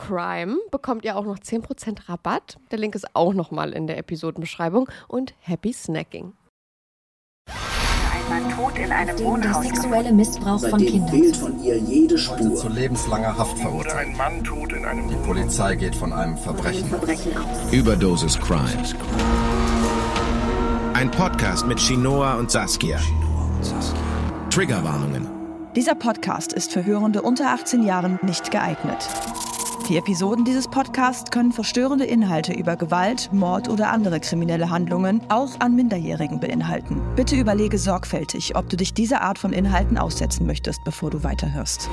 CRIME bekommt ihr auch noch 10% Rabatt. Der Link ist auch nochmal in der Episodenbeschreibung. Und happy snacking. Ein Mann tot in einem Wohnhaus. sexuelle Missbrauch von Seitdem Kindern. fehlt von ihr jede Heute zu Spur. lebenslanger Haft verurteilt. Ein Mann tot in einem Die Polizei geht von einem Verbrechen. Verbrechen aus. Überdosis Crime. Ein Podcast mit Shinoa und Saskia. Triggerwarnungen. Dieser Podcast ist für Hörende unter 18 Jahren nicht geeignet. Die Episoden dieses Podcasts können verstörende Inhalte über Gewalt, Mord oder andere kriminelle Handlungen auch an Minderjährigen beinhalten. Bitte überlege sorgfältig, ob du dich dieser Art von Inhalten aussetzen möchtest, bevor du weiterhörst.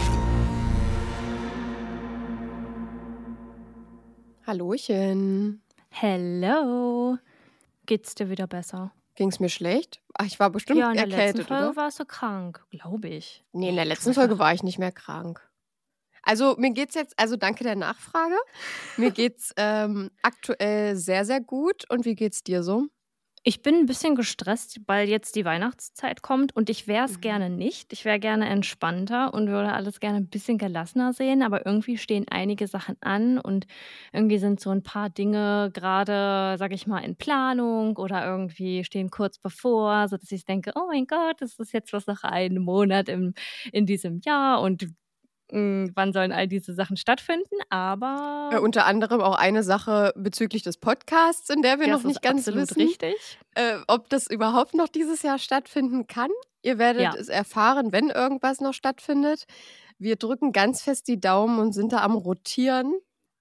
Hallöchen. Hello. Geht's dir wieder besser? Ging es mir schlecht? Ach, ich war bestimmt ja, in der letzten erkältet, Folge oder? warst du krank, glaube ich. Nee, in der letzten Folge war ich nicht mehr krank. Also mir geht's jetzt, also danke der Nachfrage. Mir geht's ähm, aktuell sehr, sehr gut. Und wie geht's dir so? Ich bin ein bisschen gestresst, weil jetzt die Weihnachtszeit kommt und ich wäre es Mhm. gerne nicht. Ich wäre gerne entspannter und würde alles gerne ein bisschen gelassener sehen, aber irgendwie stehen einige Sachen an und irgendwie sind so ein paar Dinge gerade, sag ich mal, in Planung oder irgendwie stehen kurz bevor, sodass ich denke, oh mein Gott, das ist jetzt was noch einen Monat im, in diesem Jahr und mh, wann sollen all diese Sachen stattfinden, aber Äh, unter anderem auch eine Sache bezüglich des Podcasts, in der wir das noch nicht ganz wissen, richtig. äh, ob das überhaupt noch dieses Jahr stattfinden kann. Ihr werdet Ja. es erfahren, wenn irgendwas noch stattfindet. Wir drücken ganz fest die Daumen und sind da am Rotieren.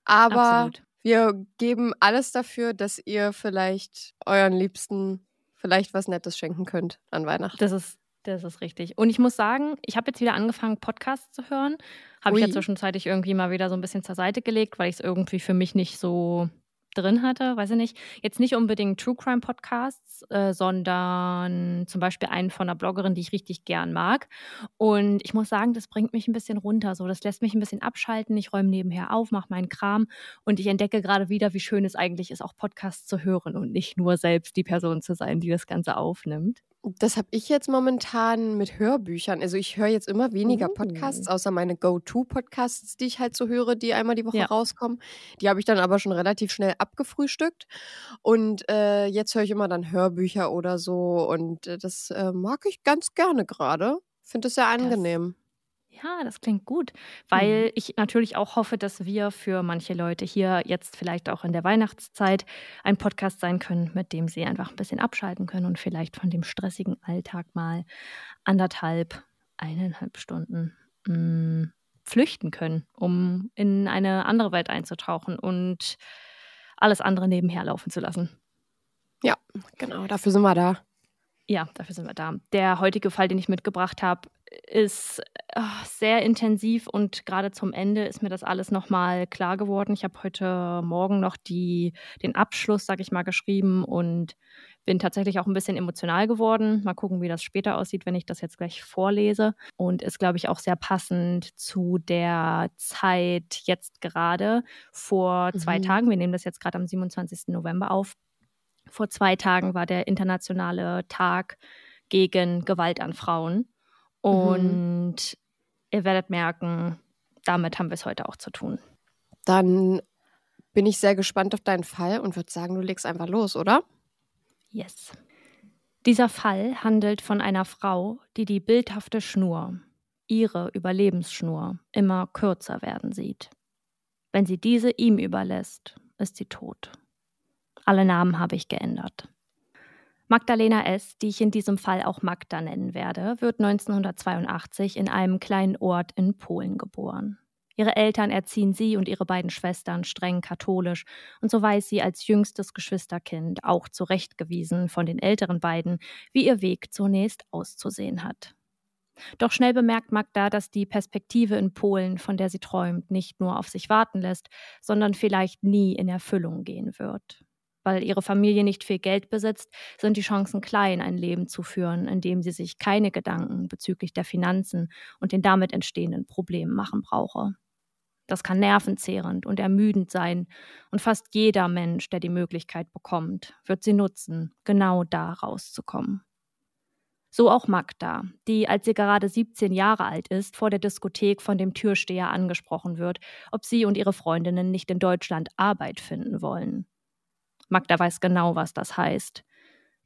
Aber Absolut. wir geben alles dafür, dass ihr vielleicht euren Liebsten vielleicht was Nettes schenken könnt an Weihnachten. Das ist, das ist richtig. Und ich muss sagen, ich habe jetzt wieder angefangen, Podcasts zu hören. Habe ich ja zwischenzeitlich irgendwie mal wieder so ein bisschen zur Seite gelegt, weil ich es irgendwie für mich nicht so drin hatte, weiß ich nicht. Jetzt nicht unbedingt True Crime Podcasts, äh, sondern zum Beispiel einen von einer Bloggerin, die ich richtig gern mag. Und ich muss sagen, das bringt mich ein bisschen runter. So, das lässt mich ein bisschen abschalten. Ich räume nebenher auf, mache meinen Kram und ich entdecke gerade wieder, wie schön es eigentlich ist, auch Podcasts zu hören und nicht nur selbst die Person zu sein, die das Ganze aufnimmt. Das habe ich jetzt momentan mit Hörbüchern. Also ich höre jetzt immer weniger Oh. Podcasts, außer meine Go-To-Podcasts, die ich halt so höre, die einmal die Woche Ja. rauskommen. Die habe ich dann aber schon relativ schnell abgefrühstückt. Und äh, jetzt höre ich immer dann Hörbücher oder so. Und äh, das äh, mag ich ganz gerne gerade. Finde es sehr angenehm. Ja, das klingt gut, weil Mhm. ich natürlich auch hoffe, dass wir für manche Leute hier jetzt vielleicht auch in der Weihnachtszeit ein Podcast sein können, mit dem sie einfach ein bisschen abschalten können und vielleicht von dem stressigen Alltag mal anderthalb, eineinhalb Stunden mh, flüchten können, um in eine andere Welt einzutauchen und alles andere nebenher laufen zu lassen. Genau, dafür sind wir da. Ja, dafür sind wir da. Der heutige Fall, den ich mitgebracht habe, ist äh, sehr intensiv und gerade zum Ende ist mir das alles nochmal klar geworden. Ich habe heute Morgen noch die, den Abschluss, sag ich mal, geschrieben und bin tatsächlich auch ein bisschen emotional geworden. Mal gucken, wie das später aussieht, wenn ich das jetzt gleich vorlese. Und ist, glaube ich, auch sehr passend zu der Zeit jetzt gerade vor zwei Mhm. Tagen. Wir nehmen das jetzt gerade am 27. November auf. Vor zwei Tagen war der internationale Tag gegen Gewalt an Frauen. Und ihr werdet merken, damit haben wir es heute auch zu tun. Dann bin ich sehr gespannt auf deinen Fall und würde sagen, du legst einfach los, oder? Yes. Dieser Fall handelt von einer Frau, die die bildhafte Schnur, ihre Überlebensschnur, immer kürzer werden sieht. Wenn sie diese ihm überlässt, ist sie tot. Alle Namen habe ich geändert. Magdalena S., die ich in diesem Fall auch Magda nennen werde, wird 1982 in einem kleinen Ort in Polen geboren. Ihre Eltern erziehen sie und ihre beiden Schwestern streng katholisch, und so weiß sie als jüngstes Geschwisterkind auch zurechtgewiesen von den älteren beiden, wie ihr Weg zunächst auszusehen hat. Doch schnell bemerkt Magda, dass die Perspektive in Polen, von der sie träumt, nicht nur auf sich warten lässt, sondern vielleicht nie in Erfüllung gehen wird. Weil ihre Familie nicht viel Geld besitzt, sind die Chancen klein, ein Leben zu führen, in dem sie sich keine Gedanken bezüglich der Finanzen und den damit entstehenden Problemen machen brauche. Das kann nervenzehrend und ermüdend sein, und fast jeder Mensch, der die Möglichkeit bekommt, wird sie nutzen, genau da rauszukommen. So auch Magda, die, als sie gerade 17 Jahre alt ist, vor der Diskothek von dem Türsteher angesprochen wird, ob sie und ihre Freundinnen nicht in Deutschland Arbeit finden wollen. Magda weiß genau, was das heißt.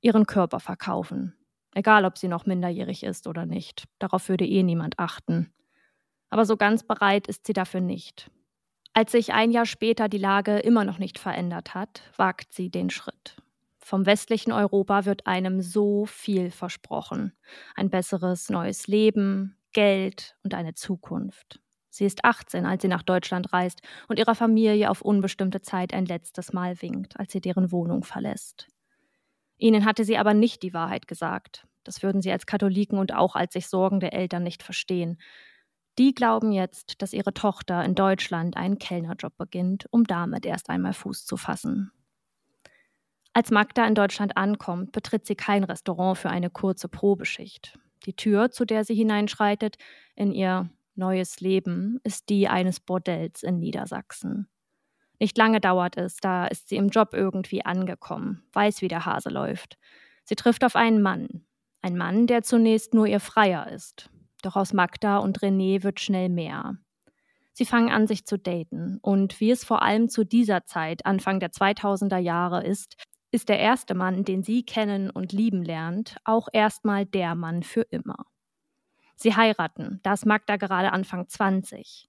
Ihren Körper verkaufen. Egal, ob sie noch minderjährig ist oder nicht. Darauf würde eh niemand achten. Aber so ganz bereit ist sie dafür nicht. Als sich ein Jahr später die Lage immer noch nicht verändert hat, wagt sie den Schritt. Vom westlichen Europa wird einem so viel versprochen. Ein besseres neues Leben, Geld und eine Zukunft. Sie ist 18, als sie nach Deutschland reist und ihrer Familie auf unbestimmte Zeit ein letztes Mal winkt, als sie deren Wohnung verlässt. Ihnen hatte sie aber nicht die Wahrheit gesagt. Das würden sie als Katholiken und auch als sich sorgende Eltern nicht verstehen. Die glauben jetzt, dass ihre Tochter in Deutschland einen Kellnerjob beginnt, um damit erst einmal Fuß zu fassen. Als Magda in Deutschland ankommt, betritt sie kein Restaurant für eine kurze Probeschicht. Die Tür, zu der sie hineinschreitet, in ihr neues Leben, ist die eines Bordells in Niedersachsen. Nicht lange dauert es, da ist sie im Job irgendwie angekommen, weiß, wie der Hase läuft. Sie trifft auf einen Mann. Ein Mann, der zunächst nur ihr Freier ist. Doch aus Magda und René wird schnell mehr. Sie fangen an, sich zu daten. Und wie es vor allem zu dieser Zeit, Anfang der 2000er Jahre ist, ist der erste Mann, den sie kennen und lieben lernt, auch erstmal der Mann für immer. Sie heiraten, da ist Magda gerade Anfang 20.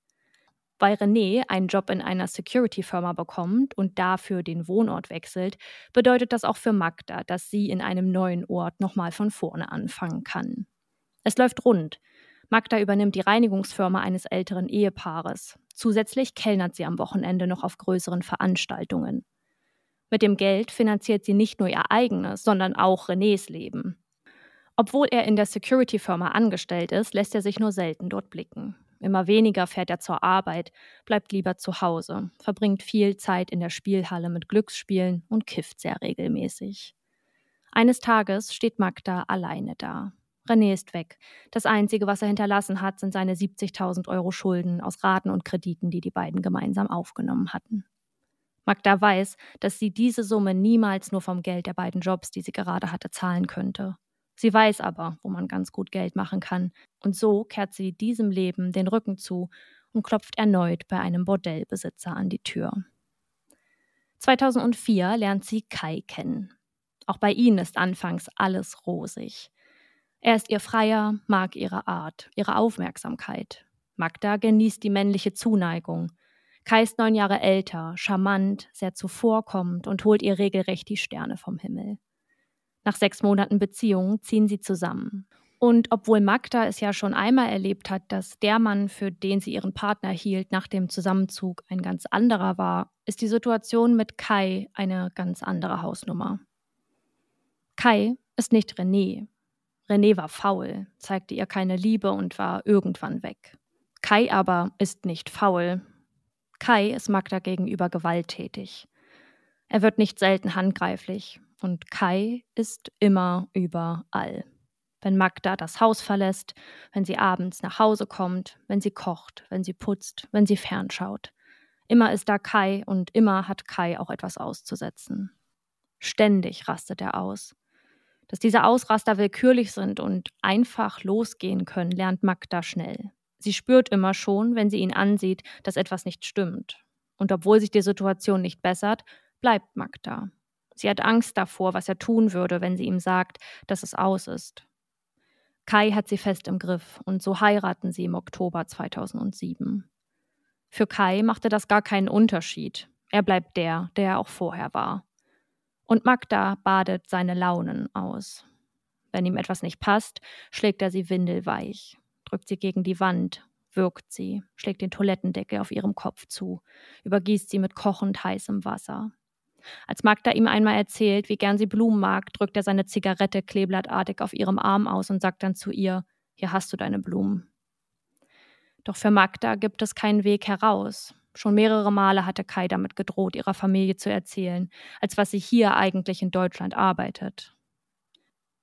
Weil René einen Job in einer Security-Firma bekommt und dafür den Wohnort wechselt, bedeutet das auch für Magda, dass sie in einem neuen Ort nochmal von vorne anfangen kann. Es läuft rund. Magda übernimmt die Reinigungsfirma eines älteren Ehepaares. Zusätzlich kellnert sie am Wochenende noch auf größeren Veranstaltungen. Mit dem Geld finanziert sie nicht nur ihr eigenes, sondern auch Renés Leben. Obwohl er in der Security-Firma angestellt ist, lässt er sich nur selten dort blicken. Immer weniger fährt er zur Arbeit, bleibt lieber zu Hause, verbringt viel Zeit in der Spielhalle mit Glücksspielen und kifft sehr regelmäßig. Eines Tages steht Magda alleine da. René ist weg. Das Einzige, was er hinterlassen hat, sind seine 70.000 Euro Schulden aus Raten und Krediten, die die beiden gemeinsam aufgenommen hatten. Magda weiß, dass sie diese Summe niemals nur vom Geld der beiden Jobs, die sie gerade hatte, zahlen könnte. Sie weiß aber, wo man ganz gut Geld machen kann, und so kehrt sie diesem Leben den Rücken zu und klopft erneut bei einem Bordellbesitzer an die Tür. 2004 lernt sie Kai kennen. Auch bei ihnen ist anfangs alles rosig. Er ist ihr Freier, mag ihre Art, ihre Aufmerksamkeit. Magda genießt die männliche Zuneigung. Kai ist neun Jahre älter, charmant, sehr zuvorkommend und holt ihr regelrecht die Sterne vom Himmel. Nach sechs Monaten Beziehung ziehen sie zusammen. Und obwohl Magda es ja schon einmal erlebt hat, dass der Mann, für den sie ihren Partner hielt, nach dem Zusammenzug ein ganz anderer war, ist die Situation mit Kai eine ganz andere Hausnummer. Kai ist nicht René, René war faul, zeigte ihr keine Liebe und war irgendwann weg. Kai aber ist nicht faul. Kai ist Magda gegenüber gewalttätig. Er wird nicht selten handgreiflich und Kai ist immer überall. Wenn Magda das Haus verlässt, wenn sie abends nach Hause kommt, wenn sie kocht, wenn sie putzt, wenn sie fernschaut. Immer ist da Kai und immer hat Kai auch etwas auszusetzen. Ständig rastet er aus. Dass diese Ausraster willkürlich sind und einfach losgehen können, lernt Magda schnell. Sie spürt immer schon, wenn sie ihn ansieht, dass etwas nicht stimmt. Und obwohl sich die Situation nicht bessert, bleibt Magda. Sie hat Angst davor, was er tun würde, wenn sie ihm sagt, dass es aus ist. Kai hat sie fest im Griff und so heiraten sie im Oktober 2007. Für Kai machte das gar keinen Unterschied. Er bleibt der, der er auch vorher war. Und Magda badet seine Launen aus. Wenn ihm etwas nicht passt, schlägt er sie windelweich, drückt sie gegen die Wand, wirkt sie, schlägt den Toilettendeckel auf ihrem Kopf zu, übergießt sie mit kochend heißem Wasser. Als Magda ihm einmal erzählt, wie gern sie Blumen mag, drückt er seine Zigarette kleeblattartig auf ihrem Arm aus und sagt dann zu ihr: Hier hast du deine Blumen. Doch für Magda gibt es keinen Weg heraus. Schon mehrere Male hatte Kai damit gedroht, ihrer Familie zu erzählen, als was sie hier eigentlich in Deutschland arbeitet.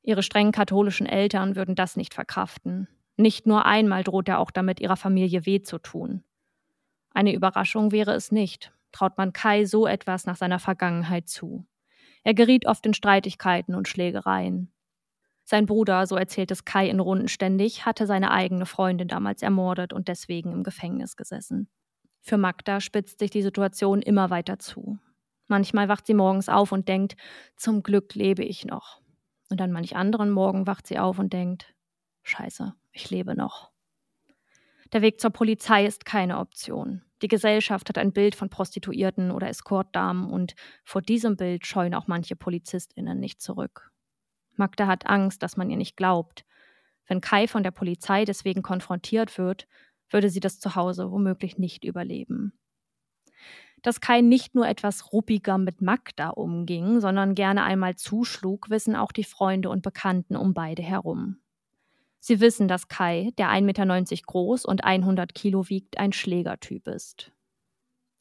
Ihre strengen katholischen Eltern würden das nicht verkraften. Nicht nur einmal droht er auch damit, ihrer Familie weh zu tun. Eine Überraschung wäre es nicht, traut man Kai so etwas nach seiner Vergangenheit zu. Er geriet oft in Streitigkeiten und Schlägereien. Sein Bruder, so erzählt es Kai in Runden ständig, hatte seine eigene Freundin damals ermordet und deswegen im Gefängnis gesessen. Für Magda spitzt sich die Situation immer weiter zu. Manchmal wacht sie morgens auf und denkt, zum Glück lebe ich noch. Und an manch anderen Morgen wacht sie auf und denkt, scheiße, ich lebe noch. Der Weg zur Polizei ist keine Option. Die Gesellschaft hat ein Bild von Prostituierten oder Eskortdamen und vor diesem Bild scheuen auch manche Polizistinnen nicht zurück. Magda hat Angst, dass man ihr nicht glaubt. Wenn Kai von der Polizei deswegen konfrontiert wird, würde sie das zu Hause womöglich nicht überleben. Dass Kai nicht nur etwas ruppiger mit Magda umging, sondern gerne einmal zuschlug, wissen auch die Freunde und Bekannten um beide herum. Sie wissen, dass Kai, der 1,90 Meter groß und 100 Kilo wiegt, ein Schlägertyp ist.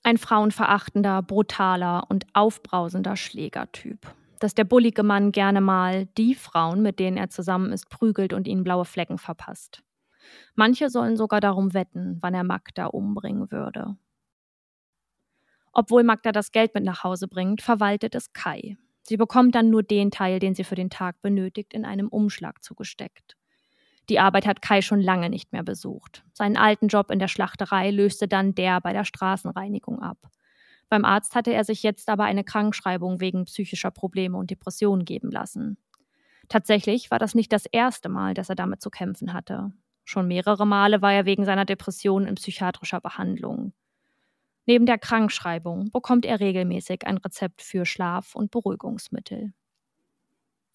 Ein frauenverachtender, brutaler und aufbrausender Schlägertyp. Dass der bullige Mann gerne mal die Frauen, mit denen er zusammen ist, prügelt und ihnen blaue Flecken verpasst. Manche sollen sogar darum wetten, wann er Magda umbringen würde. Obwohl Magda das Geld mit nach Hause bringt, verwaltet es Kai. Sie bekommt dann nur den Teil, den sie für den Tag benötigt, in einem Umschlag zugesteckt. Die Arbeit hat Kai schon lange nicht mehr besucht. Seinen alten Job in der Schlachterei löste dann der bei der Straßenreinigung ab. Beim Arzt hatte er sich jetzt aber eine Krankschreibung wegen psychischer Probleme und Depressionen geben lassen. Tatsächlich war das nicht das erste Mal, dass er damit zu kämpfen hatte. Schon mehrere Male war er wegen seiner Depression in psychiatrischer Behandlung. Neben der Krankschreibung bekommt er regelmäßig ein Rezept für Schlaf- und Beruhigungsmittel.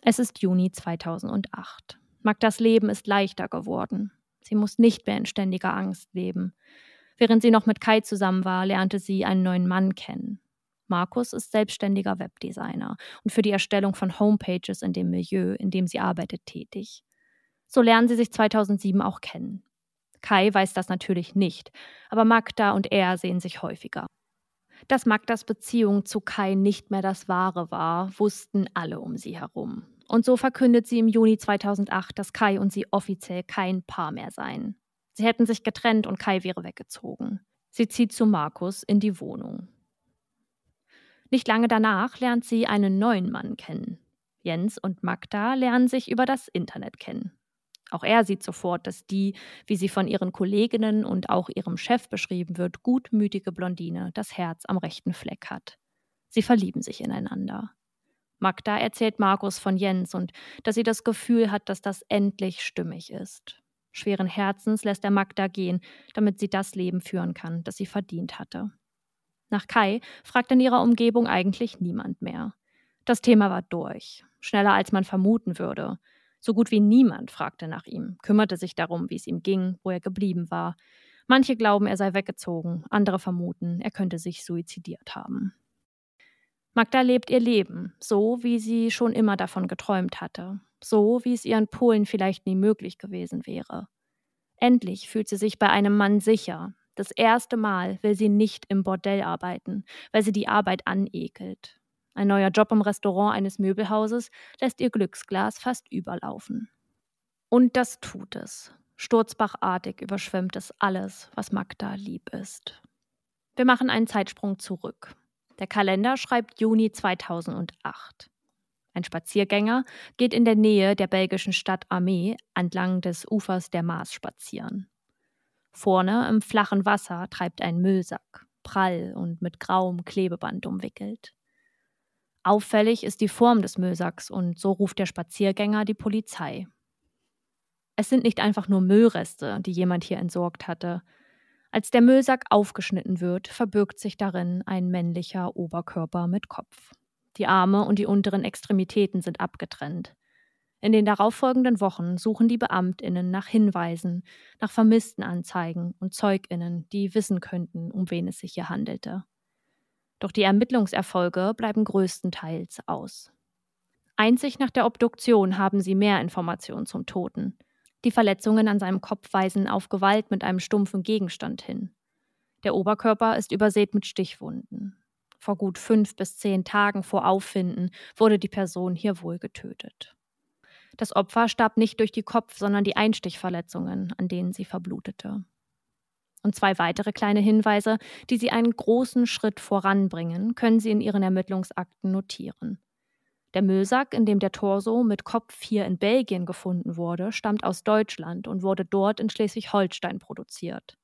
Es ist Juni 2008. Magdas Leben ist leichter geworden. Sie muss nicht mehr in ständiger Angst leben. Während sie noch mit Kai zusammen war, lernte sie einen neuen Mann kennen. Markus ist selbstständiger Webdesigner und für die Erstellung von Homepages in dem Milieu, in dem sie arbeitet, tätig. So lernen sie sich 2007 auch kennen. Kai weiß das natürlich nicht, aber Magda und er sehen sich häufiger. Dass Magdas Beziehung zu Kai nicht mehr das Wahre war, wussten alle um sie herum. Und so verkündet sie im Juni 2008, dass Kai und sie offiziell kein Paar mehr seien. Sie hätten sich getrennt und Kai wäre weggezogen. Sie zieht zu Markus in die Wohnung. Nicht lange danach lernt sie einen neuen Mann kennen. Jens und Magda lernen sich über das Internet kennen. Auch er sieht sofort, dass die, wie sie von ihren Kolleginnen und auch ihrem Chef beschrieben wird, gutmütige Blondine das Herz am rechten Fleck hat. Sie verlieben sich ineinander. Magda erzählt Markus von Jens und dass sie das Gefühl hat, dass das endlich stimmig ist. Schweren Herzens lässt er Magda gehen, damit sie das Leben führen kann, das sie verdient hatte. Nach Kai fragt in ihrer Umgebung eigentlich niemand mehr. Das Thema war durch, schneller als man vermuten würde. So gut wie niemand fragte nach ihm, kümmerte sich darum, wie es ihm ging, wo er geblieben war. Manche glauben, er sei weggezogen, andere vermuten, er könnte sich suizidiert haben. Magda lebt ihr Leben, so wie sie schon immer davon geträumt hatte, so wie es ihr in Polen vielleicht nie möglich gewesen wäre. Endlich fühlt sie sich bei einem Mann sicher. Das erste Mal will sie nicht im Bordell arbeiten, weil sie die Arbeit anekelt. Ein neuer Job im Restaurant eines Möbelhauses lässt ihr Glücksglas fast überlaufen. Und das tut es. Sturzbachartig überschwemmt es alles, was Magda lieb ist. Wir machen einen Zeitsprung zurück. Der Kalender schreibt Juni 2008. Ein Spaziergänger geht in der Nähe der belgischen Stadt Armee entlang des Ufers der Maas spazieren. Vorne im flachen Wasser treibt ein Müllsack, prall und mit grauem Klebeband umwickelt. Auffällig ist die Form des Müllsacks und so ruft der Spaziergänger die Polizei. Es sind nicht einfach nur Müllreste, die jemand hier entsorgt hatte. Als der Müllsack aufgeschnitten wird, verbirgt sich darin ein männlicher Oberkörper mit Kopf. Die Arme und die unteren Extremitäten sind abgetrennt. In den darauffolgenden Wochen suchen die Beamtinnen nach Hinweisen, nach Vermisstenanzeigen und Zeuginnen, die wissen könnten, um wen es sich hier handelte. Doch die Ermittlungserfolge bleiben größtenteils aus. Einzig nach der Obduktion haben sie mehr Informationen zum Toten. Die Verletzungen an seinem Kopf weisen auf Gewalt mit einem stumpfen Gegenstand hin. Der Oberkörper ist übersät mit Stichwunden. Vor gut fünf bis zehn Tagen vor Auffinden wurde die Person hier wohl getötet. Das Opfer starb nicht durch die Kopf, sondern die Einstichverletzungen, an denen sie verblutete und zwei weitere kleine Hinweise, die Sie einen großen Schritt voranbringen, können Sie in Ihren Ermittlungsakten notieren. Der Müllsack, in dem der Torso mit Kopf hier in Belgien gefunden wurde, stammt aus Deutschland und wurde dort in Schleswig-Holstein produziert.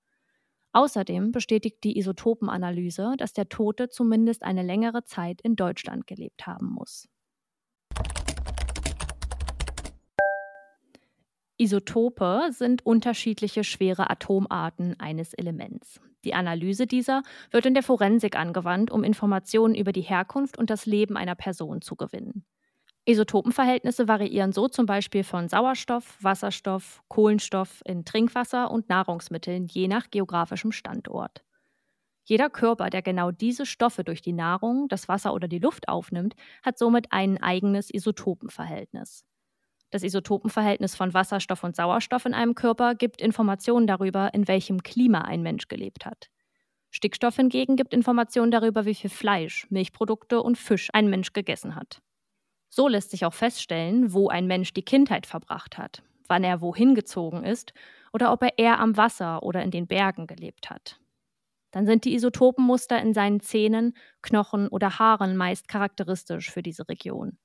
Außerdem bestätigt die Isotopenanalyse, dass der Tote zumindest eine längere Zeit in Deutschland gelebt haben muss. Isotope sind unterschiedliche schwere Atomarten eines Elements. Die Analyse dieser wird in der Forensik angewandt, um Informationen über die Herkunft und das Leben einer Person zu gewinnen. Isotopenverhältnisse variieren so zum Beispiel von Sauerstoff, Wasserstoff, Kohlenstoff in Trinkwasser und Nahrungsmitteln je nach geografischem Standort. Jeder Körper, der genau diese Stoffe durch die Nahrung, das Wasser oder die Luft aufnimmt, hat somit ein eigenes Isotopenverhältnis. Das Isotopenverhältnis von Wasserstoff und Sauerstoff in einem Körper gibt Informationen darüber, in welchem Klima ein Mensch gelebt hat. Stickstoff hingegen gibt Informationen darüber, wie viel Fleisch, Milchprodukte und Fisch ein Mensch gegessen hat. So lässt sich auch feststellen, wo ein Mensch die Kindheit verbracht hat, wann er wohin gezogen ist oder ob er eher am Wasser oder in den Bergen gelebt hat. Dann sind die Isotopenmuster in seinen Zähnen, Knochen oder Haaren meist charakteristisch für diese Region.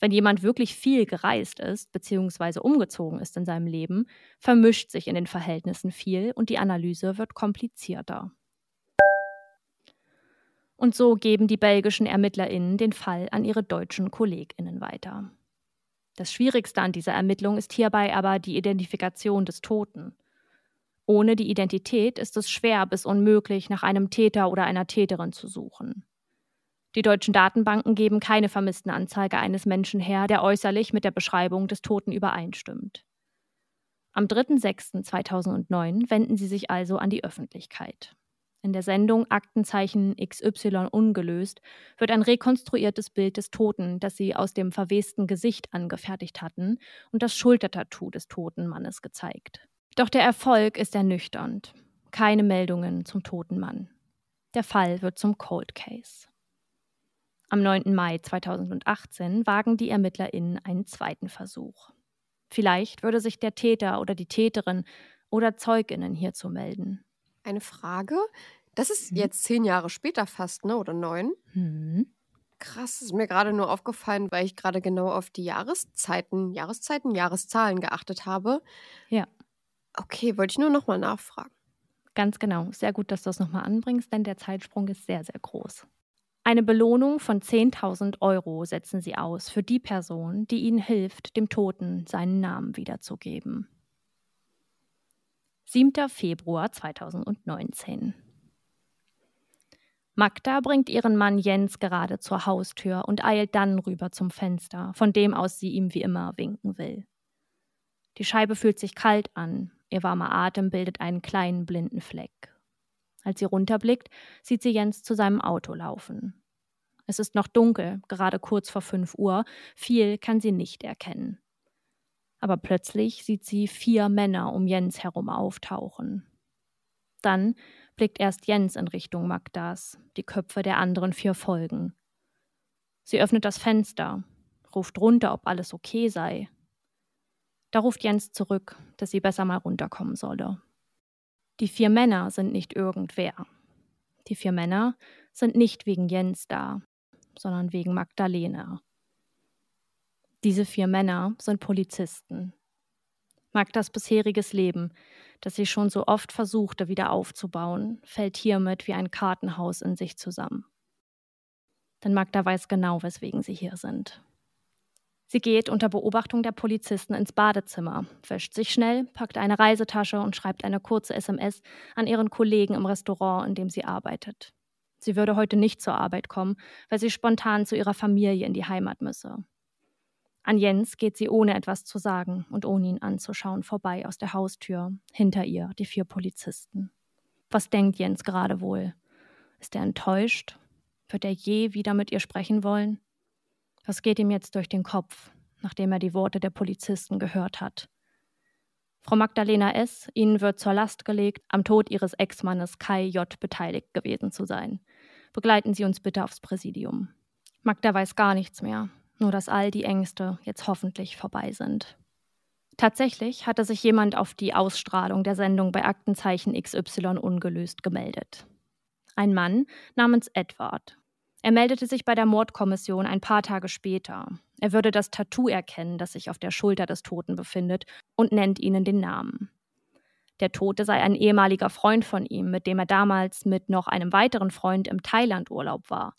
Wenn jemand wirklich viel gereist ist bzw. umgezogen ist in seinem Leben, vermischt sich in den Verhältnissen viel und die Analyse wird komplizierter. Und so geben die belgischen ErmittlerInnen den Fall an ihre deutschen KollegInnen weiter. Das Schwierigste an dieser Ermittlung ist hierbei aber die Identifikation des Toten. Ohne die Identität ist es schwer bis unmöglich, nach einem Täter oder einer Täterin zu suchen. Die deutschen Datenbanken geben keine Vermisstenanzeige eines Menschen her, der äußerlich mit der Beschreibung des Toten übereinstimmt. Am 3.6.2009 wenden sie sich also an die Öffentlichkeit. In der Sendung Aktenzeichen XY ungelöst wird ein rekonstruiertes Bild des Toten, das sie aus dem verwesten Gesicht angefertigt hatten, und das Schultertattoo des toten Mannes gezeigt. Doch der Erfolg ist ernüchternd. Keine Meldungen zum toten Mann. Der Fall wird zum Cold Case. Am 9. Mai 2018 wagen die ErmittlerInnen einen zweiten Versuch. Vielleicht würde sich der Täter oder die Täterin oder ZeugInnen hierzu melden. Eine Frage? Das ist Mhm. jetzt zehn Jahre später fast, ne? Oder neun? Hm. Krass, ist mir gerade nur aufgefallen, weil ich gerade genau auf die Jahreszeiten, Jahreszeiten, Jahreszahlen geachtet habe. Ja. Okay, wollte ich nur nochmal nachfragen. Ganz genau. Sehr gut, dass du das nochmal anbringst, denn der Zeitsprung ist sehr, sehr groß. Eine Belohnung von 10.000 Euro setzen sie aus für die Person, die ihnen hilft, dem Toten seinen Namen wiederzugeben. 7. Februar 2019. Magda bringt ihren Mann Jens gerade zur Haustür und eilt dann rüber zum Fenster, von dem aus sie ihm wie immer winken will. Die Scheibe fühlt sich kalt an, ihr warmer Atem bildet einen kleinen blinden Fleck. Als sie runterblickt, sieht sie Jens zu seinem Auto laufen. Es ist noch dunkel, gerade kurz vor 5 Uhr, viel kann sie nicht erkennen. Aber plötzlich sieht sie vier Männer um Jens herum auftauchen. Dann blickt erst Jens in Richtung Magdas, die Köpfe der anderen vier folgen. Sie öffnet das Fenster, ruft runter, ob alles okay sei. Da ruft Jens zurück, dass sie besser mal runterkommen solle. Die vier Männer sind nicht irgendwer. Die vier Männer sind nicht wegen Jens da, sondern wegen Magdalena. Diese vier Männer sind Polizisten. Magdas bisheriges Leben, das sie schon so oft versuchte wieder aufzubauen, fällt hiermit wie ein Kartenhaus in sich zusammen. Denn Magda weiß genau, weswegen sie hier sind. Sie geht unter Beobachtung der Polizisten ins Badezimmer, wäscht sich schnell, packt eine Reisetasche und schreibt eine kurze SMS an ihren Kollegen im Restaurant, in dem sie arbeitet. Sie würde heute nicht zur Arbeit kommen, weil sie spontan zu ihrer Familie in die Heimat müsse. An Jens geht sie ohne etwas zu sagen und ohne ihn anzuschauen vorbei aus der Haustür, hinter ihr die vier Polizisten. Was denkt Jens gerade wohl? Ist er enttäuscht? Wird er je wieder mit ihr sprechen wollen? Was geht ihm jetzt durch den Kopf, nachdem er die Worte der Polizisten gehört hat? Frau Magdalena S., Ihnen wird zur Last gelegt, am Tod Ihres Ex-Mannes Kai J. beteiligt gewesen zu sein. Begleiten Sie uns bitte aufs Präsidium. Magda weiß gar nichts mehr, nur dass all die Ängste jetzt hoffentlich vorbei sind. Tatsächlich hatte sich jemand auf die Ausstrahlung der Sendung bei Aktenzeichen XY ungelöst gemeldet. Ein Mann namens Edward. Er meldete sich bei der Mordkommission ein paar Tage später. Er würde das Tattoo erkennen, das sich auf der Schulter des Toten befindet, und nennt ihnen den Namen. Der Tote sei ein ehemaliger Freund von ihm, mit dem er damals mit noch einem weiteren Freund im Thailand-Urlaub war.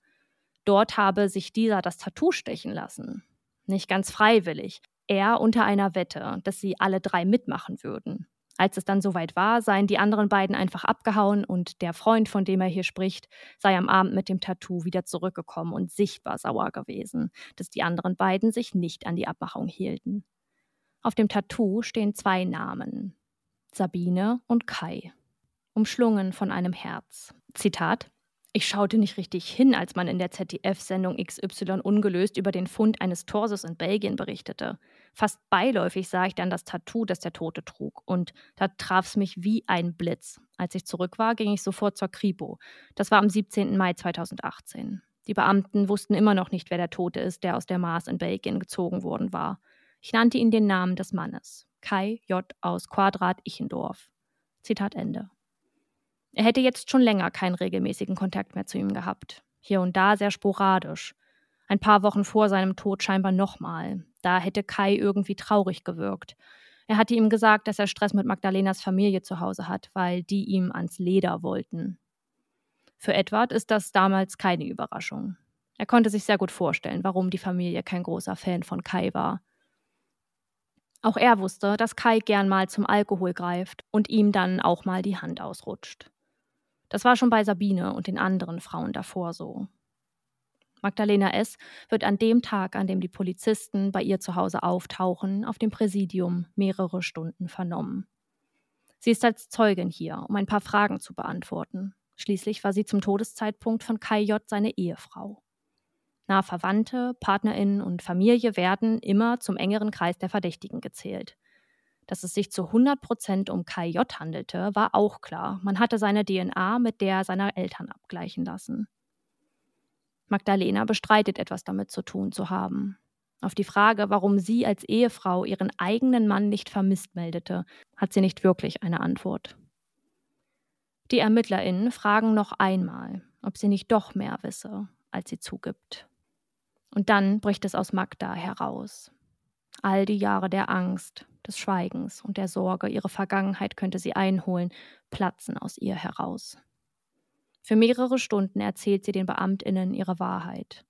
Dort habe sich dieser das Tattoo stechen lassen. Nicht ganz freiwillig. Er unter einer Wette, dass sie alle drei mitmachen würden. Als es dann soweit war, seien die anderen beiden einfach abgehauen und der Freund, von dem er hier spricht, sei am Abend mit dem Tattoo wieder zurückgekommen und sichtbar sauer gewesen, dass die anderen beiden sich nicht an die Abmachung hielten. Auf dem Tattoo stehen zwei Namen: Sabine und Kai, umschlungen von einem Herz. Zitat: ich schaute nicht richtig hin, als man in der ZDF-Sendung XY ungelöst über den Fund eines Torsos in Belgien berichtete. Fast beiläufig sah ich dann das Tattoo, das der Tote trug. Und da traf's mich wie ein Blitz. Als ich zurück war, ging ich sofort zur Kripo. Das war am 17. Mai 2018. Die Beamten wussten immer noch nicht, wer der Tote ist, der aus der Maas in Belgien gezogen worden war. Ich nannte ihn den Namen des Mannes. Kai J. aus Quadrat Ichendorf. Zitat Ende. Er hätte jetzt schon länger keinen regelmäßigen Kontakt mehr zu ihm gehabt. Hier und da sehr sporadisch. Ein paar Wochen vor seinem Tod scheinbar nochmal. Da hätte Kai irgendwie traurig gewirkt. Er hatte ihm gesagt, dass er Stress mit Magdalenas Familie zu Hause hat, weil die ihm ans Leder wollten. Für Edward ist das damals keine Überraschung. Er konnte sich sehr gut vorstellen, warum die Familie kein großer Fan von Kai war. Auch er wusste, dass Kai gern mal zum Alkohol greift und ihm dann auch mal die Hand ausrutscht. Das war schon bei Sabine und den anderen Frauen davor so. Magdalena S. wird an dem Tag, an dem die Polizisten bei ihr zu Hause auftauchen, auf dem Präsidium mehrere Stunden vernommen. Sie ist als Zeugin hier, um ein paar Fragen zu beantworten. Schließlich war sie zum Todeszeitpunkt von Kai J. seine Ehefrau. Nahe Verwandte, Partnerinnen und Familie werden immer zum engeren Kreis der Verdächtigen gezählt. Dass es sich zu 100 Prozent um Kai J. handelte, war auch klar. Man hatte seine DNA mit der seiner Eltern abgleichen lassen. Magdalena bestreitet etwas damit zu tun zu haben. Auf die Frage, warum sie als Ehefrau ihren eigenen Mann nicht vermisst meldete, hat sie nicht wirklich eine Antwort. Die ErmittlerInnen fragen noch einmal, ob sie nicht doch mehr wisse, als sie zugibt. Und dann bricht es aus Magda heraus. All die Jahre der Angst, des Schweigens und der Sorge, ihre Vergangenheit könnte sie einholen, platzen aus ihr heraus. Für mehrere Stunden erzählt sie den Beamtinnen ihre Wahrheit.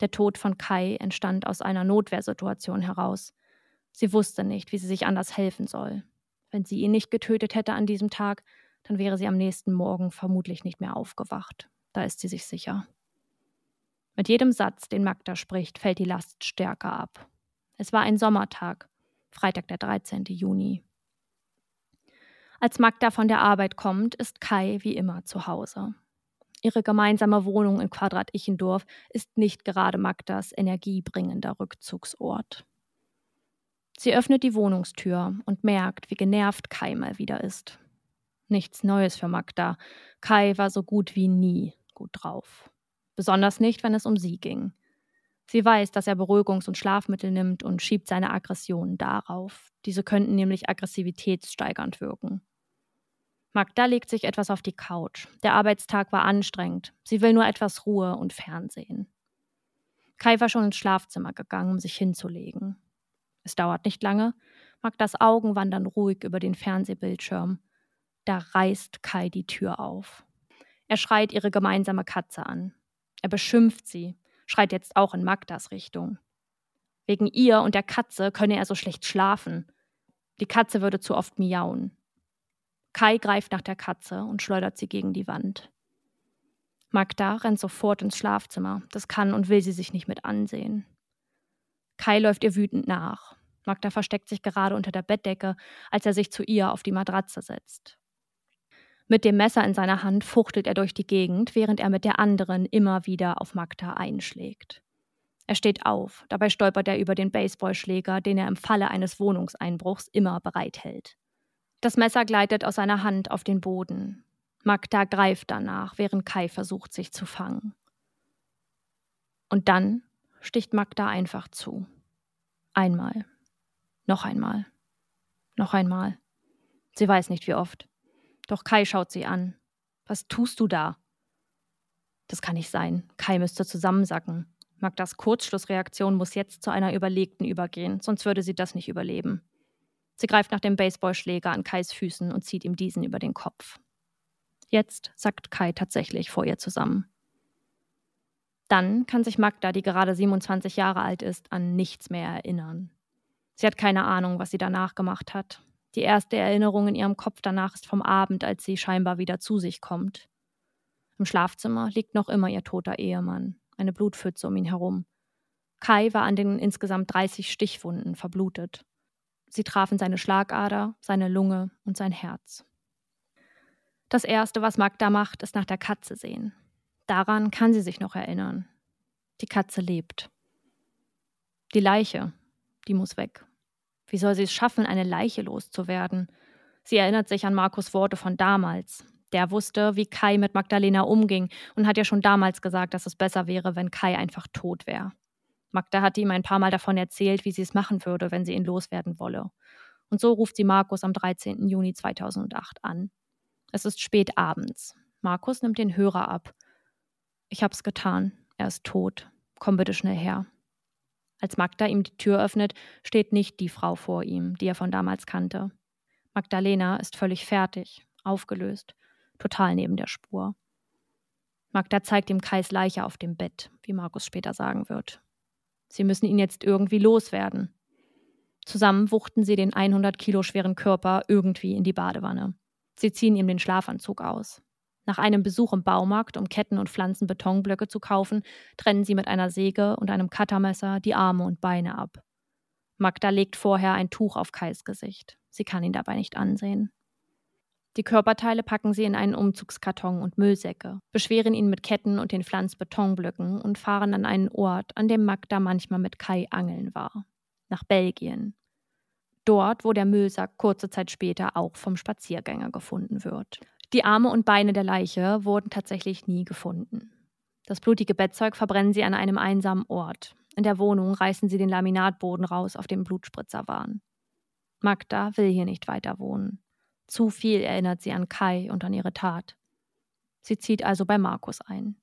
Der Tod von Kai entstand aus einer Notwehrsituation heraus. Sie wusste nicht, wie sie sich anders helfen soll. Wenn sie ihn nicht getötet hätte an diesem Tag, dann wäre sie am nächsten Morgen vermutlich nicht mehr aufgewacht. Da ist sie sich sicher. Mit jedem Satz, den Magda spricht, fällt die Last stärker ab. Es war ein Sommertag, Freitag der 13. Juni. Als Magda von der Arbeit kommt, ist Kai wie immer zu Hause. Ihre gemeinsame Wohnung in Quadrat Ichendorf ist nicht gerade Magdas energiebringender Rückzugsort. Sie öffnet die Wohnungstür und merkt, wie genervt Kai mal wieder ist. Nichts Neues für Magda. Kai war so gut wie nie gut drauf. Besonders nicht, wenn es um sie ging. Sie weiß, dass er Beruhigungs- und Schlafmittel nimmt und schiebt seine Aggressionen darauf. Diese könnten nämlich aggressivitätssteigernd wirken. Magda legt sich etwas auf die Couch. Der Arbeitstag war anstrengend. Sie will nur etwas Ruhe und Fernsehen. Kai war schon ins Schlafzimmer gegangen, um sich hinzulegen. Es dauert nicht lange. Magdas Augen wandern ruhig über den Fernsehbildschirm. Da reißt Kai die Tür auf. Er schreit ihre gemeinsame Katze an. Er beschimpft sie, schreit jetzt auch in Magdas Richtung. Wegen ihr und der Katze könne er so schlecht schlafen. Die Katze würde zu oft miauen. Kai greift nach der Katze und schleudert sie gegen die Wand. Magda rennt sofort ins Schlafzimmer. Das kann und will sie sich nicht mit ansehen. Kai läuft ihr wütend nach. Magda versteckt sich gerade unter der Bettdecke, als er sich zu ihr auf die Matratze setzt. Mit dem Messer in seiner Hand fuchtelt er durch die Gegend, während er mit der anderen immer wieder auf Magda einschlägt. Er steht auf, dabei stolpert er über den Baseballschläger, den er im Falle eines Wohnungseinbruchs immer bereithält. Das Messer gleitet aus seiner Hand auf den Boden. Magda greift danach, während Kai versucht, sich zu fangen. Und dann sticht Magda einfach zu. Einmal. Noch einmal. Noch einmal. Sie weiß nicht wie oft. Doch Kai schaut sie an. Was tust du da? Das kann nicht sein. Kai müsste zusammensacken. Magdas Kurzschlussreaktion muss jetzt zu einer überlegten übergehen, sonst würde sie das nicht überleben. Sie greift nach dem Baseballschläger an Kais Füßen und zieht ihm diesen über den Kopf. Jetzt sackt Kai tatsächlich vor ihr zusammen. Dann kann sich Magda, die gerade 27 Jahre alt ist, an nichts mehr erinnern. Sie hat keine Ahnung, was sie danach gemacht hat. Die erste Erinnerung in ihrem Kopf danach ist vom Abend, als sie scheinbar wieder zu sich kommt. Im Schlafzimmer liegt noch immer ihr toter Ehemann, eine Blutpfütze um ihn herum. Kai war an den insgesamt 30 Stichwunden verblutet. Sie trafen seine Schlagader, seine Lunge und sein Herz. Das Erste, was Magda macht, ist nach der Katze sehen. Daran kann sie sich noch erinnern. Die Katze lebt. Die Leiche, die muss weg. Wie soll sie es schaffen, eine Leiche loszuwerden? Sie erinnert sich an Markus Worte von damals. Der wusste, wie Kai mit Magdalena umging und hat ja schon damals gesagt, dass es besser wäre, wenn Kai einfach tot wäre. Magda hatte ihm ein paar Mal davon erzählt, wie sie es machen würde, wenn sie ihn loswerden wolle. Und so ruft sie Markus am 13. Juni 2008 an. Es ist spät abends. Markus nimmt den Hörer ab. Ich hab's getan. Er ist tot. Komm bitte schnell her. Als Magda ihm die Tür öffnet, steht nicht die Frau vor ihm, die er von damals kannte. Magdalena ist völlig fertig, aufgelöst, total neben der Spur. Magda zeigt ihm Kais Leiche auf dem Bett, wie Markus später sagen wird. Sie müssen ihn jetzt irgendwie loswerden. Zusammen wuchten sie den 100 Kilo schweren Körper irgendwie in die Badewanne. Sie ziehen ihm den Schlafanzug aus. Nach einem Besuch im Baumarkt, um Ketten und Pflanzen Betonblöcke zu kaufen, trennen sie mit einer Säge und einem Cuttermesser die Arme und Beine ab. Magda legt vorher ein Tuch auf Kais Gesicht. Sie kann ihn dabei nicht ansehen. Die Körperteile packen sie in einen Umzugskarton und Müllsäcke, beschweren ihn mit Ketten und den Pflanzbetonblöcken und fahren an einen Ort, an dem Magda manchmal mit Kai angeln war. Nach Belgien. Dort, wo der Müllsack kurze Zeit später auch vom Spaziergänger gefunden wird. Die Arme und Beine der Leiche wurden tatsächlich nie gefunden. Das blutige Bettzeug verbrennen sie an einem einsamen Ort. In der Wohnung reißen sie den Laminatboden raus, auf dem Blutspritzer waren. Magda will hier nicht weiter wohnen. Zu viel erinnert sie an Kai und an ihre Tat. Sie zieht also bei Markus ein.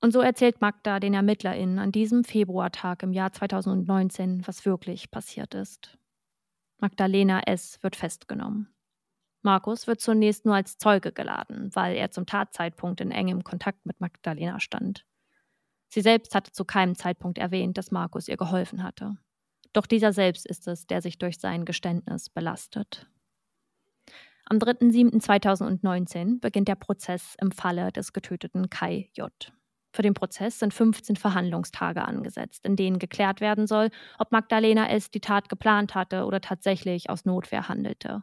Und so erzählt Magda den ErmittlerInnen an diesem Februartag im Jahr 2019, was wirklich passiert ist. Magdalena S. wird festgenommen. Markus wird zunächst nur als Zeuge geladen, weil er zum Tatzeitpunkt in engem Kontakt mit Magdalena stand. Sie selbst hatte zu keinem Zeitpunkt erwähnt, dass Markus ihr geholfen hatte. Doch dieser selbst ist es, der sich durch sein Geständnis belastet. Am 3.7.2019 beginnt der Prozess im Falle des getöteten Kai J. Für den Prozess sind 15 Verhandlungstage angesetzt, in denen geklärt werden soll, ob Magdalena S. die Tat geplant hatte oder tatsächlich aus Notwehr handelte.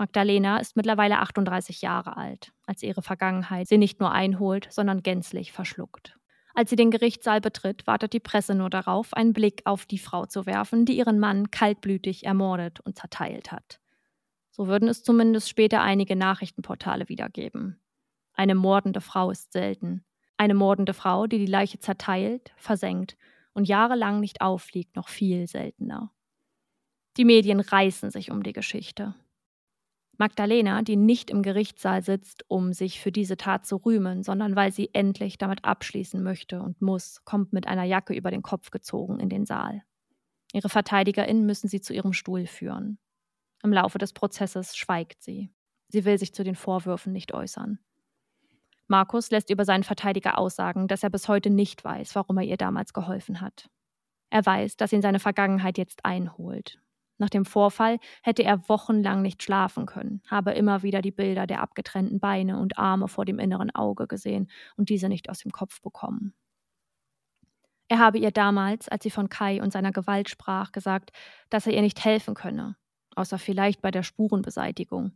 Magdalena ist mittlerweile 38 Jahre alt, als ihre Vergangenheit sie nicht nur einholt, sondern gänzlich verschluckt. Als sie den Gerichtssaal betritt, wartet die Presse nur darauf, einen Blick auf die Frau zu werfen, die ihren Mann kaltblütig ermordet und zerteilt hat. So würden es zumindest später einige Nachrichtenportale wiedergeben. Eine mordende Frau ist selten. Eine mordende Frau, die die Leiche zerteilt, versenkt und jahrelang nicht auffliegt, noch viel seltener. Die Medien reißen sich um die Geschichte. Magdalena, die nicht im Gerichtssaal sitzt, um sich für diese Tat zu rühmen, sondern weil sie endlich damit abschließen möchte und muss, kommt mit einer Jacke über den Kopf gezogen in den Saal. Ihre VerteidigerInnen müssen sie zu ihrem Stuhl führen. Im Laufe des Prozesses schweigt sie. Sie will sich zu den Vorwürfen nicht äußern. Markus lässt über seinen Verteidiger aussagen, dass er bis heute nicht weiß, warum er ihr damals geholfen hat. Er weiß, dass ihn seine Vergangenheit jetzt einholt. Nach dem Vorfall hätte er wochenlang nicht schlafen können, habe immer wieder die Bilder der abgetrennten Beine und Arme vor dem inneren Auge gesehen und diese nicht aus dem Kopf bekommen. Er habe ihr damals, als sie von Kai und seiner Gewalt sprach, gesagt, dass er ihr nicht helfen könne, außer vielleicht bei der Spurenbeseitigung.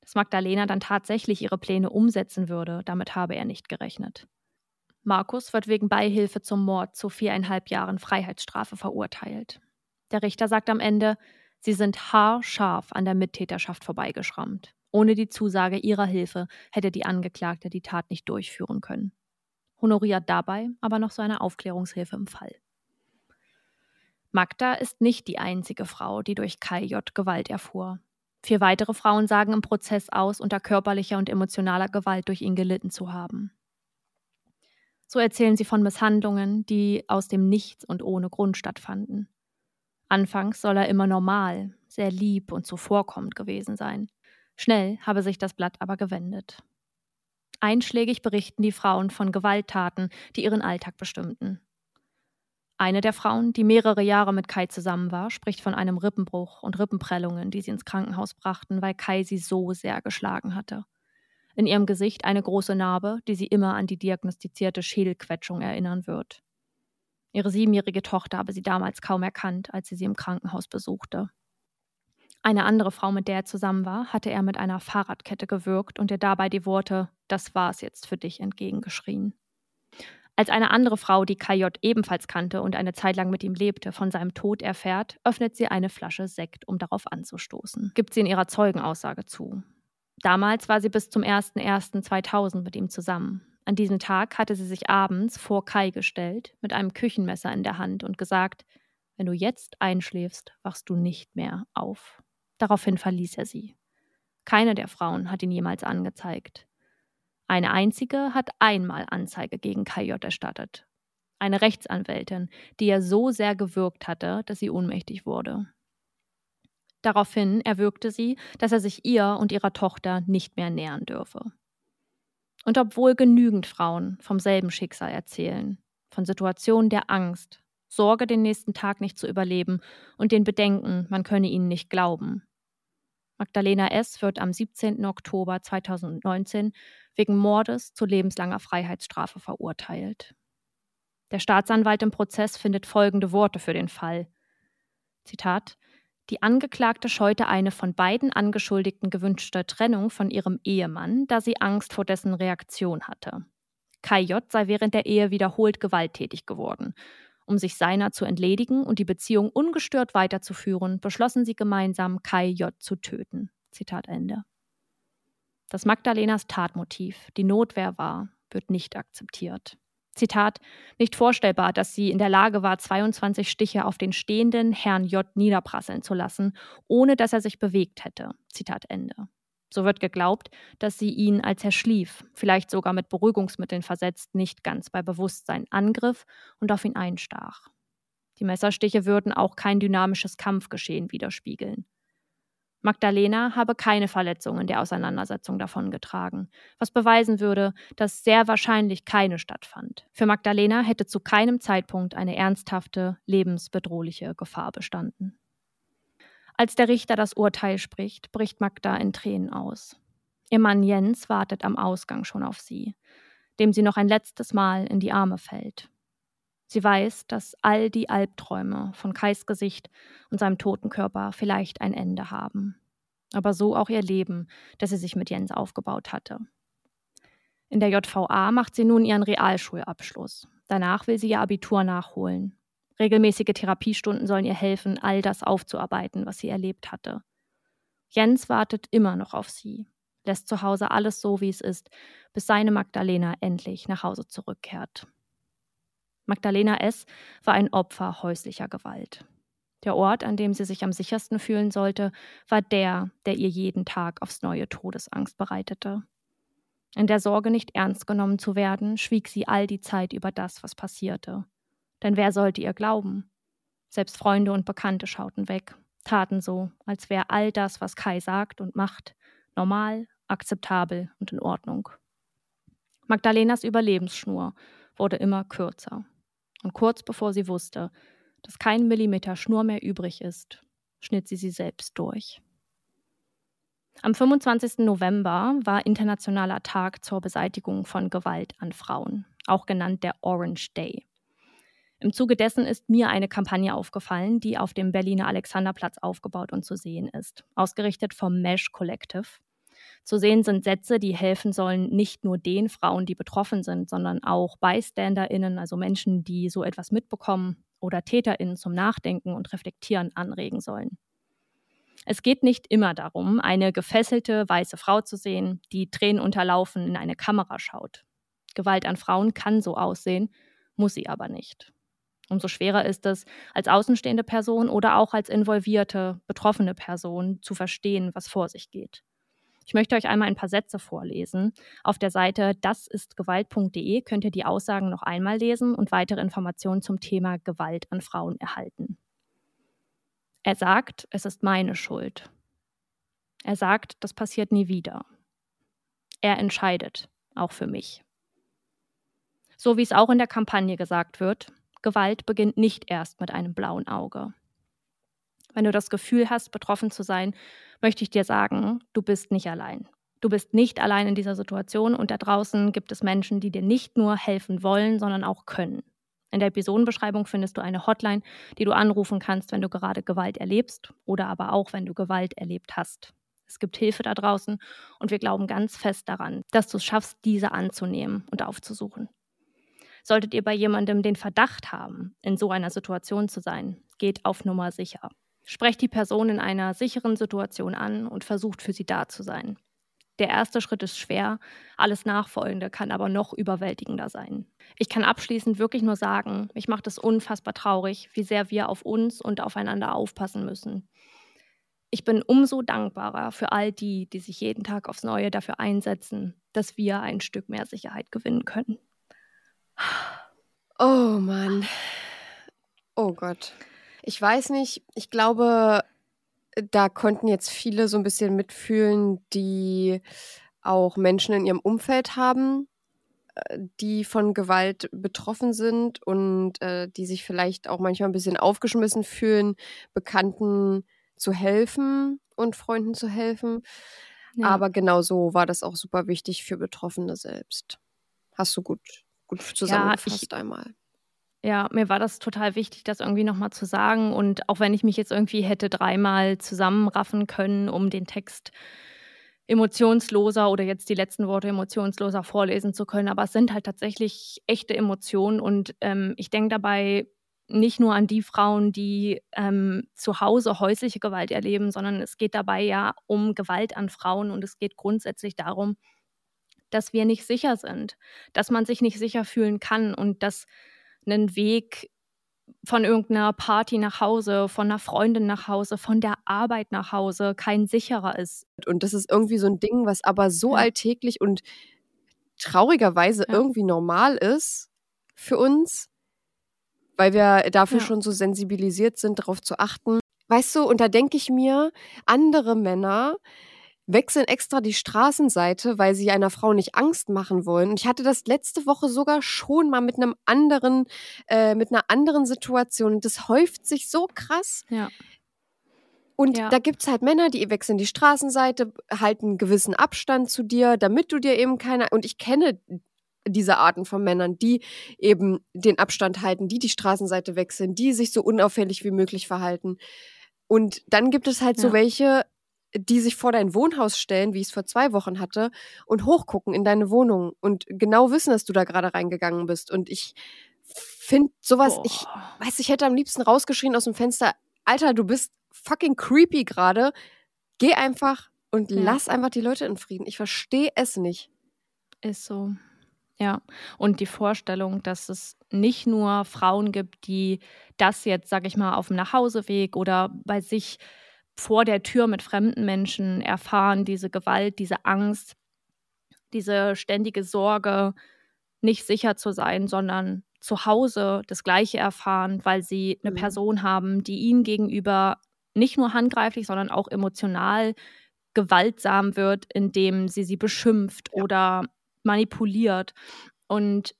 Dass Magdalena dann tatsächlich ihre Pläne umsetzen würde, damit habe er nicht gerechnet. Markus wird wegen Beihilfe zum Mord zu viereinhalb Jahren Freiheitsstrafe verurteilt. Der Richter sagt am Ende, sie sind haarscharf an der Mittäterschaft vorbeigeschrammt. Ohne die Zusage ihrer Hilfe hätte die Angeklagte die Tat nicht durchführen können. Honoriert dabei aber noch seine Aufklärungshilfe im Fall. Magda ist nicht die einzige Frau, die durch KJ Gewalt erfuhr. Vier weitere Frauen sagen im Prozess aus, unter körperlicher und emotionaler Gewalt durch ihn gelitten zu haben. So erzählen sie von Misshandlungen, die aus dem Nichts und ohne Grund stattfanden. Anfangs soll er immer normal, sehr lieb und zuvorkommend gewesen sein. Schnell habe sich das Blatt aber gewendet. Einschlägig berichten die Frauen von Gewalttaten, die ihren Alltag bestimmten. Eine der Frauen, die mehrere Jahre mit Kai zusammen war, spricht von einem Rippenbruch und Rippenprellungen, die sie ins Krankenhaus brachten, weil Kai sie so sehr geschlagen hatte. In ihrem Gesicht eine große Narbe, die sie immer an die diagnostizierte Schädelquetschung erinnern wird. Ihre siebenjährige Tochter habe sie damals kaum erkannt, als sie sie im Krankenhaus besuchte. Eine andere Frau, mit der er zusammen war, hatte er mit einer Fahrradkette gewürgt und ihr dabei die Worte Das war's jetzt für dich entgegengeschrien. Als eine andere Frau, die KJ ebenfalls kannte und eine Zeit lang mit ihm lebte, von seinem Tod erfährt, öffnet sie eine Flasche Sekt, um darauf anzustoßen. Gibt sie in ihrer Zeugenaussage zu. Damals war sie bis zum 01.01.2000 mit ihm zusammen. An diesem Tag hatte sie sich abends vor Kai gestellt, mit einem Küchenmesser in der Hand und gesagt: Wenn du jetzt einschläfst, wachst du nicht mehr auf. Daraufhin verließ er sie. Keine der Frauen hat ihn jemals angezeigt. Eine einzige hat einmal Anzeige gegen KJ erstattet. Eine Rechtsanwältin, die er so sehr gewürgt hatte, dass sie ohnmächtig wurde. Daraufhin erwürgte sie, dass er sich ihr und ihrer Tochter nicht mehr nähern dürfe. Und obwohl genügend Frauen vom selben Schicksal erzählen, von Situationen der Angst, Sorge, den nächsten Tag nicht zu überleben und den Bedenken, man könne ihnen nicht glauben. Magdalena S. wird am 17. Oktober 2019 wegen Mordes zu lebenslanger Freiheitsstrafe verurteilt. Der Staatsanwalt im Prozess findet folgende Worte für den Fall. Zitat Die Angeklagte scheute eine von beiden Angeschuldigten gewünschte Trennung von ihrem Ehemann, da sie Angst vor dessen Reaktion hatte. Kai J. sei während der Ehe wiederholt gewalttätig geworden. Um sich seiner zu entledigen und die Beziehung ungestört weiterzuführen, beschlossen sie gemeinsam, Kai J. zu töten. Zitat Ende. Dass Magdalenas Tatmotiv die Notwehr war, wird nicht akzeptiert. Zitat, nicht vorstellbar, dass sie in der Lage war, 22 Stiche auf den stehenden Herrn J. niederprasseln zu lassen, ohne dass er sich bewegt hätte. Zitat Ende. So wird geglaubt, dass sie ihn, als er schlief, vielleicht sogar mit Beruhigungsmitteln versetzt, nicht ganz bei Bewusstsein angriff und auf ihn einstach. Die Messerstiche würden auch kein dynamisches Kampfgeschehen widerspiegeln. Magdalena habe keine Verletzungen der Auseinandersetzung davongetragen, was beweisen würde, dass sehr wahrscheinlich keine stattfand. Für Magdalena hätte zu keinem Zeitpunkt eine ernsthafte, lebensbedrohliche Gefahr bestanden. Als der Richter das Urteil spricht, bricht Magda in Tränen aus. Ihr Mann Jens wartet am Ausgang schon auf sie, dem sie noch ein letztes Mal in die Arme fällt. Sie weiß, dass all die Albträume von Kais Gesicht und seinem toten Körper vielleicht ein Ende haben. Aber so auch ihr Leben, das sie sich mit Jens aufgebaut hatte. In der JVA macht sie nun ihren Realschulabschluss. Danach will sie ihr Abitur nachholen. Regelmäßige Therapiestunden sollen ihr helfen, all das aufzuarbeiten, was sie erlebt hatte. Jens wartet immer noch auf sie, lässt zu Hause alles so, wie es ist, bis seine Magdalena endlich nach Hause zurückkehrt. Magdalena S. war ein Opfer häuslicher Gewalt. Der Ort, an dem sie sich am sichersten fühlen sollte, war der, der ihr jeden Tag aufs neue Todesangst bereitete. In der Sorge, nicht ernst genommen zu werden, schwieg sie all die Zeit über das, was passierte. Denn wer sollte ihr glauben? Selbst Freunde und Bekannte schauten weg, taten so, als wäre all das, was Kai sagt und macht, normal, akzeptabel und in Ordnung. Magdalenas Überlebensschnur wurde immer kürzer. Und kurz bevor sie wusste, dass kein Millimeter Schnur mehr übrig ist, schnitt sie sie selbst durch. Am 25. November war Internationaler Tag zur Beseitigung von Gewalt an Frauen, auch genannt der Orange Day. Im Zuge dessen ist mir eine Kampagne aufgefallen, die auf dem Berliner Alexanderplatz aufgebaut und zu sehen ist, ausgerichtet vom Mesh Collective. Zu sehen sind Sätze, die helfen sollen, nicht nur den Frauen, die betroffen sind, sondern auch ByständerInnen, also Menschen, die so etwas mitbekommen oder TäterInnen zum Nachdenken und Reflektieren anregen sollen. Es geht nicht immer darum, eine gefesselte weiße Frau zu sehen, die Tränen unterlaufen in eine Kamera schaut. Gewalt an Frauen kann so aussehen, muss sie aber nicht. Umso schwerer ist es, als außenstehende Person oder auch als involvierte, betroffene Person zu verstehen, was vor sich geht. Ich möchte euch einmal ein paar Sätze vorlesen. Auf der Seite dasistgewalt.de könnt ihr die Aussagen noch einmal lesen und weitere Informationen zum Thema Gewalt an Frauen erhalten. Er sagt, es ist meine Schuld. Er sagt, das passiert nie wieder. Er entscheidet, auch für mich. So wie es auch in der Kampagne gesagt wird, Gewalt beginnt nicht erst mit einem blauen Auge. Wenn du das Gefühl hast, betroffen zu sein, möchte ich dir sagen, du bist nicht allein. Du bist nicht allein in dieser Situation und da draußen gibt es Menschen, die dir nicht nur helfen wollen, sondern auch können. In der Episodenbeschreibung findest du eine Hotline, die du anrufen kannst, wenn du gerade Gewalt erlebst oder aber auch, wenn du Gewalt erlebt hast. Es gibt Hilfe da draußen und wir glauben ganz fest daran, dass du es schaffst, diese anzunehmen und aufzusuchen. Solltet ihr bei jemandem den Verdacht haben, in so einer Situation zu sein, geht auf Nummer sicher. Sprecht die Person in einer sicheren Situation an und versucht für sie da zu sein. Der erste Schritt ist schwer, alles Nachfolgende kann aber noch überwältigender sein. Ich kann abschließend wirklich nur sagen, mich macht es unfassbar traurig, wie sehr wir auf uns und aufeinander aufpassen müssen. Ich bin umso dankbarer für all die, die sich jeden Tag aufs Neue dafür einsetzen, dass wir ein Stück mehr Sicherheit gewinnen können. Oh Mann. Oh Gott. Ich weiß nicht, ich glaube, da konnten jetzt viele so ein bisschen mitfühlen, die auch Menschen in ihrem Umfeld haben. äh, die von Gewalt betroffen sind und äh, die sich vielleicht auch manchmal ein bisschen aufgeschmissen fühlen, Bekannten zu helfen und Freunden zu helfen. Ja. Aber genauso war das auch super wichtig für Betroffene selbst. Hast du gut, gut zusammengefasst ja, ich, einmal. Ja, mir war das total wichtig, das irgendwie nochmal zu sagen. Und auch wenn ich mich jetzt irgendwie hätte dreimal zusammenraffen können, um den Text emotionsloser oder jetzt die letzten Worte emotionsloser vorlesen zu können. Aber es sind halt tatsächlich echte Emotionen. Und ähm, ich denke dabei nicht nur an die Frauen, die ähm, zu Hause häusliche Gewalt erleben, sondern es geht dabei ja um Gewalt an Frauen und es geht grundsätzlich darum, dass wir nicht sicher sind, dass man sich nicht sicher fühlen kann und dass einen Weg von irgendeiner Party nach Hause, von einer Freundin nach Hause, von der Arbeit nach Hause kein sicherer ist. Und das ist irgendwie so ein Ding, was aber so ja. alltäglich und traurigerweise ja. irgendwie normal ist für uns, weil wir dafür ja. schon so sensibilisiert sind, darauf zu achten. Weißt du, und da denke ich mir, andere Männer wechseln extra die Straßenseite, weil sie einer Frau nicht Angst machen wollen. Und ich hatte das letzte Woche sogar schon mal mit einem anderen, äh, mit einer anderen Situation. Und das häuft sich so krass. Ja. Und ja. da gibt es halt Männer, die wechseln die Straßenseite, halten einen gewissen Abstand zu dir, damit du dir eben keine. Und ich kenne diese Arten von Männern, die eben den Abstand halten, die die Straßenseite wechseln, die sich so unauffällig wie möglich verhalten. Und dann gibt es halt ja. so welche, die sich vor dein Wohnhaus stellen, wie ich es vor zwei Wochen hatte, und hochgucken in deine Wohnung und genau wissen, dass du da gerade reingegangen bist. Und ich finde sowas, Boah. ich weiß, ich hätte am liebsten rausgeschrien aus dem Fenster, Alter, du bist fucking creepy gerade. Geh einfach und ja. lass einfach die Leute in Frieden. Ich verstehe es nicht. Ist so. Ja, und die Vorstellung, dass es nicht nur Frauen gibt, die das jetzt, sag ich mal, auf dem Nachhauseweg oder bei sich vor der Tür mit fremden Menschen erfahren, diese Gewalt, diese Angst, diese ständige Sorge, nicht sicher zu sein, sondern zu Hause das Gleiche erfahren, weil sie eine mhm. Person haben, die ihnen gegenüber nicht nur handgreiflich, sondern auch emotional gewaltsam wird, indem sie sie beschimpft ja. oder manipuliert. Und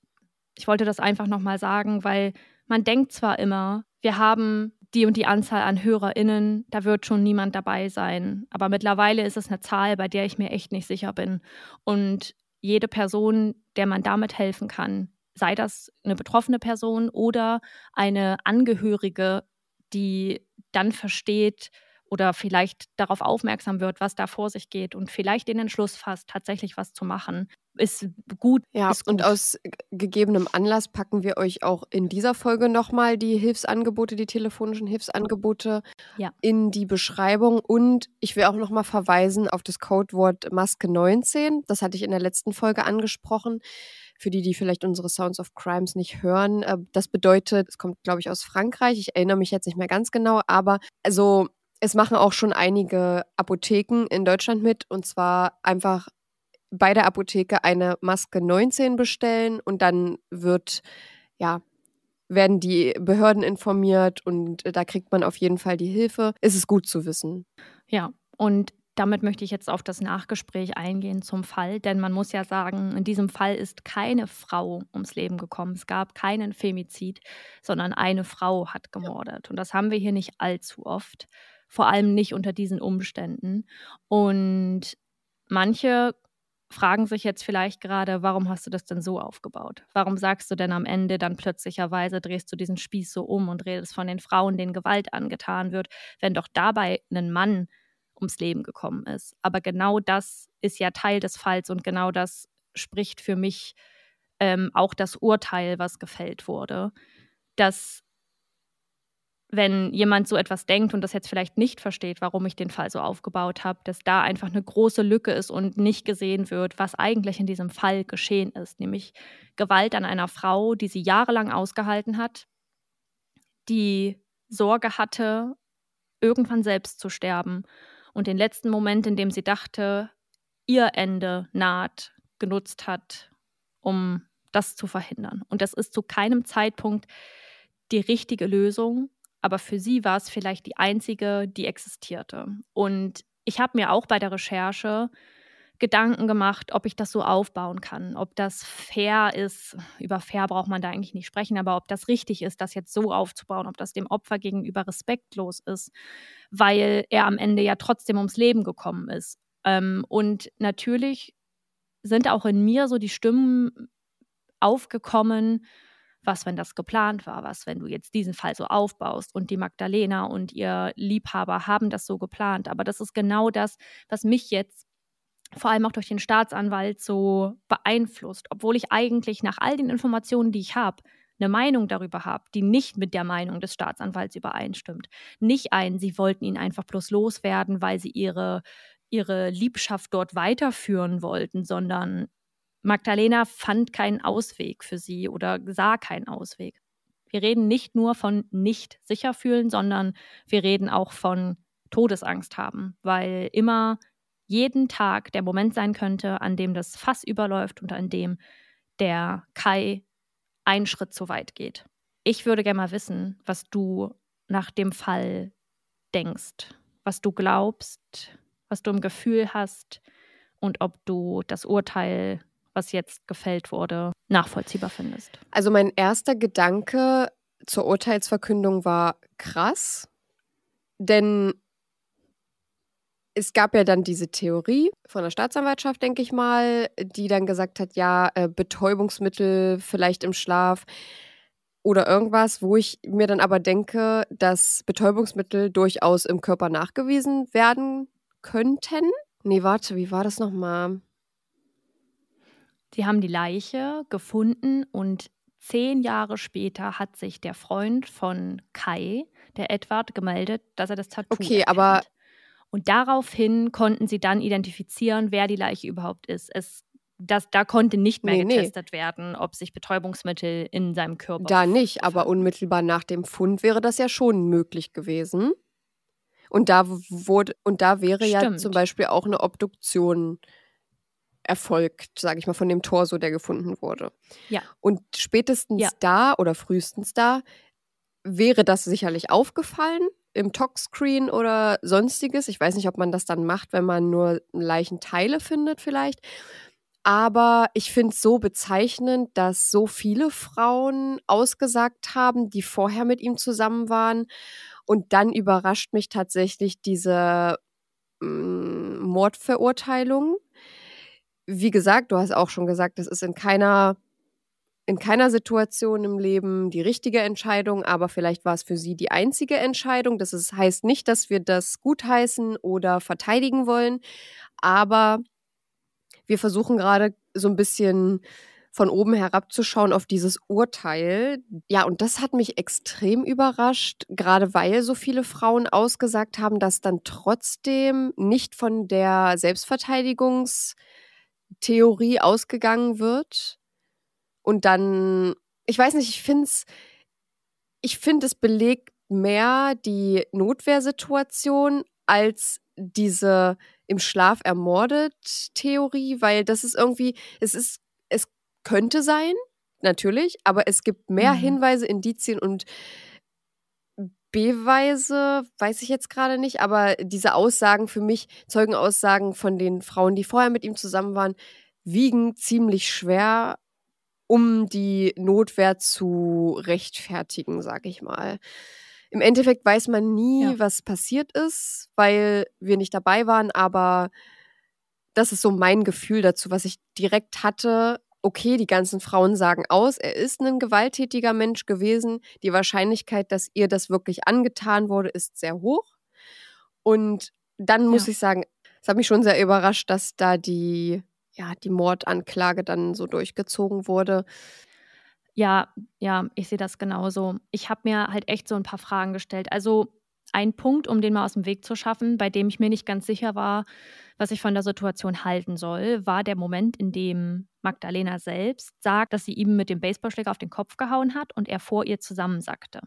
ich wollte das einfach nochmal sagen, weil man denkt zwar immer, wir haben die und die Anzahl an HörerInnen, da wird schon niemand dabei sein. Aber mittlerweile ist es eine Zahl, bei der ich mir echt nicht sicher bin. Und jede Person, der man damit helfen kann, sei das eine betroffene Person oder eine Angehörige, die dann versteht, oder vielleicht darauf aufmerksam wird, was da vor sich geht und vielleicht den Entschluss fasst, tatsächlich was zu machen, ist gut. Ja, ist gut. und aus gegebenem Anlass packen wir euch auch in dieser Folge nochmal die Hilfsangebote, die telefonischen Hilfsangebote ja. in die Beschreibung. Und ich will auch nochmal verweisen auf das Codewort Maske 19. Das hatte ich in der letzten Folge angesprochen für die, die vielleicht unsere Sounds of Crimes nicht hören. Äh, das bedeutet, es kommt, glaube ich, aus Frankreich. Ich erinnere mich jetzt nicht mehr ganz genau, aber also es machen auch schon einige Apotheken in Deutschland mit und zwar einfach bei der Apotheke eine Maske 19 bestellen und dann wird, ja, werden die Behörden informiert und da kriegt man auf jeden Fall die Hilfe. Es ist gut zu wissen. Ja, und damit möchte ich jetzt auf das Nachgespräch eingehen zum Fall, denn man muss ja sagen, in diesem Fall ist keine Frau ums Leben gekommen. Es gab keinen Femizid, sondern eine Frau hat gemordet. Und das haben wir hier nicht allzu oft vor allem nicht unter diesen Umständen. Und manche fragen sich jetzt vielleicht gerade, warum hast du das denn so aufgebaut? Warum sagst du denn am Ende dann plötzlicherweise, drehst du diesen Spieß so um und redest von den Frauen, denen Gewalt angetan wird, wenn doch dabei ein Mann ums Leben gekommen ist? Aber genau das ist ja Teil des Falls und genau das spricht für mich ähm, auch das Urteil, was gefällt wurde, dass wenn jemand so etwas denkt und das jetzt vielleicht nicht versteht, warum ich den Fall so aufgebaut habe, dass da einfach eine große Lücke ist und nicht gesehen wird, was eigentlich in diesem Fall geschehen ist, nämlich Gewalt an einer Frau, die sie jahrelang ausgehalten hat, die Sorge hatte, irgendwann selbst zu sterben und den letzten Moment, in dem sie dachte, ihr Ende naht, genutzt hat, um das zu verhindern. Und das ist zu keinem Zeitpunkt die richtige Lösung, aber für sie war es vielleicht die einzige, die existierte. Und ich habe mir auch bei der Recherche Gedanken gemacht, ob ich das so aufbauen kann, ob das fair ist. Über fair braucht man da eigentlich nicht sprechen, aber ob das richtig ist, das jetzt so aufzubauen, ob das dem Opfer gegenüber respektlos ist, weil er am Ende ja trotzdem ums Leben gekommen ist. Ähm, und natürlich sind auch in mir so die Stimmen aufgekommen, was, wenn das geplant war, was, wenn du jetzt diesen Fall so aufbaust und die Magdalena und ihr Liebhaber haben das so geplant. Aber das ist genau das, was mich jetzt vor allem auch durch den Staatsanwalt so beeinflusst, obwohl ich eigentlich nach all den Informationen, die ich habe, eine Meinung darüber habe, die nicht mit der Meinung des Staatsanwalts übereinstimmt. Nicht ein, sie wollten ihn einfach bloß loswerden, weil sie ihre, ihre Liebschaft dort weiterführen wollten, sondern Magdalena fand keinen Ausweg für sie oder sah keinen Ausweg. Wir reden nicht nur von nicht sicher fühlen, sondern wir reden auch von Todesangst haben, weil immer jeden Tag der Moment sein könnte, an dem das Fass überläuft und an dem der Kai einen Schritt zu weit geht. Ich würde gerne mal wissen, was du nach dem Fall denkst, was du glaubst, was du im Gefühl hast und ob du das Urteil was jetzt gefällt wurde, nachvollziehbar findest. Also mein erster Gedanke zur Urteilsverkündung war krass, denn es gab ja dann diese Theorie von der Staatsanwaltschaft, denke ich mal, die dann gesagt hat, ja, äh, Betäubungsmittel vielleicht im Schlaf oder irgendwas, wo ich mir dann aber denke, dass Betäubungsmittel durchaus im Körper nachgewiesen werden könnten. Nee, warte, wie war das nochmal? Sie haben die Leiche gefunden und zehn Jahre später hat sich der Freund von Kai, der Edward, gemeldet, dass er das Tattoo Okay, erkennt. aber Und daraufhin konnten sie dann identifizieren, wer die Leiche überhaupt ist. Es, das, da konnte nicht mehr Nee, nee. getestet werden, ob sich Betäubungsmittel in seinem Körper da nicht, aber befanden. unmittelbar nach dem Fund wäre das ja schon möglich gewesen. Und da wurde, und da wäre ja Stimmt. zum Beispiel auch eine Obduktion erfolgt, sage ich mal, von dem Torso, der gefunden wurde. Ja. Und spätestens Ja. da oder frühestens da wäre das sicherlich aufgefallen im Tox-Screen oder sonstiges. Ich weiß nicht, ob man das dann macht, wenn man nur Leichenteile findet vielleicht. Aber ich finde es so bezeichnend, dass so viele Frauen ausgesagt haben, die vorher mit ihm zusammen waren. Und dann überrascht mich tatsächlich diese mm, Mordverurteilung. Wie gesagt, du hast auch schon gesagt, das ist in keiner, in keiner Situation im Leben die richtige Entscheidung, aber vielleicht war es für sie die einzige Entscheidung. Das ist, heißt nicht, dass wir das gutheißen oder verteidigen wollen, aber wir versuchen gerade so ein bisschen von oben herabzuschauen auf dieses Urteil. Ja, und das hat mich extrem überrascht, gerade weil so viele Frauen ausgesagt haben, dass dann trotzdem nicht von der Selbstverteidigungstheorie ausgegangen wird. Und dann, ich weiß nicht, ich finde es, ich finde, es belegt mehr die Notwehrsituation als diese im Schlaf ermordet Theorie, weil das ist irgendwie, es ist, es könnte sein, natürlich, aber es gibt mehr Mhm. Hinweise, Indizien und Beweise, weiß ich jetzt gerade nicht, aber diese Aussagen für mich, Zeugenaussagen von den Frauen, die vorher mit ihm zusammen waren, wiegen ziemlich schwer, um die Notwehr zu rechtfertigen, sag ich mal. Im Endeffekt weiß man nie, Ja. was passiert ist, weil wir nicht dabei waren, aber das ist so mein Gefühl dazu, was ich direkt hatte. Okay, die ganzen Frauen sagen aus, er ist ein gewalttätiger Mensch gewesen. Die Wahrscheinlichkeit, dass ihr das wirklich angetan wurde, ist sehr hoch. Und dann muss Ja. ich sagen, es hat mich schon sehr überrascht, dass da die, ja, die Mordanklage dann so durchgezogen wurde. Ja, ja, ich sehe das genauso. Ich habe mir halt echt so ein paar Fragen gestellt. Also ein Punkt, um den mal aus dem Weg zu schaffen, bei dem ich mir nicht ganz sicher war, was ich von der Situation halten soll, war der Moment, in dem Magdalena selbst sagt, dass sie ihm mit dem Baseballschläger auf den Kopf gehauen hat und er vor ihr zusammensackte.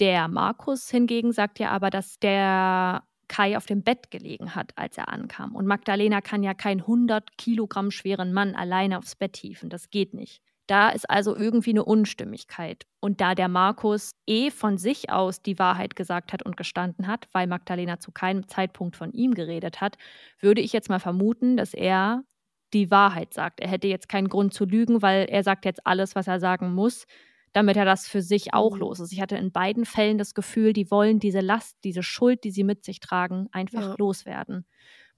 Der Markus hingegen sagt ja aber, dass der Kai auf dem Bett gelegen hat, als er ankam. Und Magdalena kann ja keinen 100 Kilogramm schweren Mann alleine aufs Bett hieven. Das geht nicht. Da ist also irgendwie eine Unstimmigkeit. Und da der Markus eh von sich aus die Wahrheit gesagt hat und gestanden hat, weil Magdalena zu keinem Zeitpunkt von ihm geredet hat, würde ich jetzt mal vermuten, dass er die Wahrheit sagt. Er hätte jetzt keinen Grund zu lügen, weil er sagt jetzt alles, was er sagen muss, damit er das für sich auch Mhm. los ist. Ich hatte in beiden Fällen das Gefühl, die wollen diese Last, diese Schuld, die sie mit sich tragen, einfach Ja. loswerden.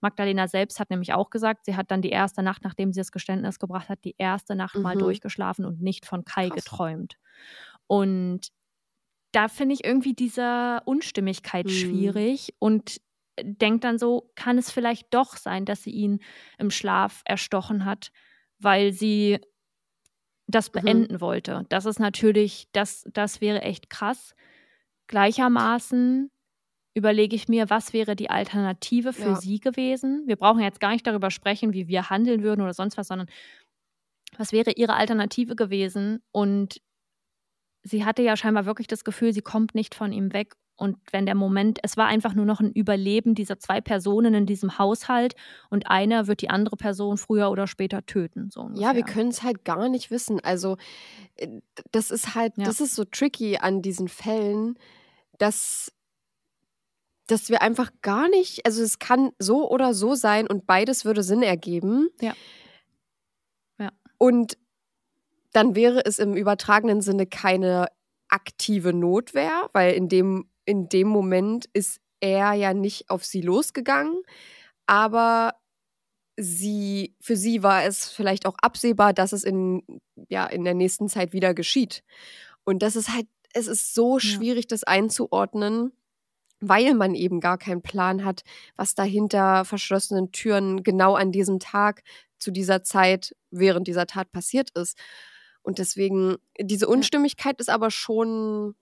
Magdalena selbst hat nämlich auch gesagt, sie hat dann die erste Nacht, nachdem sie das Geständnis gebracht hat, die erste Nacht mal Mhm. durchgeschlafen und nicht von Kai Krass. geträumt. Und da finde ich irgendwie diese Unstimmigkeit Mhm. schwierig und denkt dann so, kann es vielleicht doch sein, dass sie ihn im Schlaf erstochen hat, weil sie das Mhm. beenden wollte. Das ist natürlich, das, das wäre echt krass. Gleichermaßen überlege ich mir, was wäre die Alternative für Ja. sie gewesen? Wir brauchen jetzt gar nicht darüber sprechen, wie wir handeln würden oder sonst was, sondern was wäre ihre Alternative gewesen? Und sie hatte ja scheinbar wirklich das Gefühl, sie kommt nicht von ihm weg. Und wenn der Moment, es war einfach nur noch ein Überleben dieser zwei Personen in diesem Haushalt und einer wird die andere Person früher oder später töten. So Ja, wir können es halt gar nicht wissen. Also, äh, das ist halt, Ja. das ist so tricky an diesen Fällen, dass, dass wir einfach gar nicht, also es kann so oder so sein und beides würde Sinn ergeben. Ja. Ja. Und dann wäre es im übertragenen Sinne keine aktive Notwehr, weil in dem, in dem Moment ist er ja nicht auf sie losgegangen, aber sie, für sie war es vielleicht auch absehbar, dass es in, ja, in der nächsten Zeit wieder geschieht. Und das ist halt, es ist so schwierig, das einzuordnen, weil man eben gar keinen Plan hat, was da hinter verschlossenen Türen genau an diesem Tag zu dieser Zeit während dieser Tat passiert ist. Und deswegen, diese Unstimmigkeit ist aber schon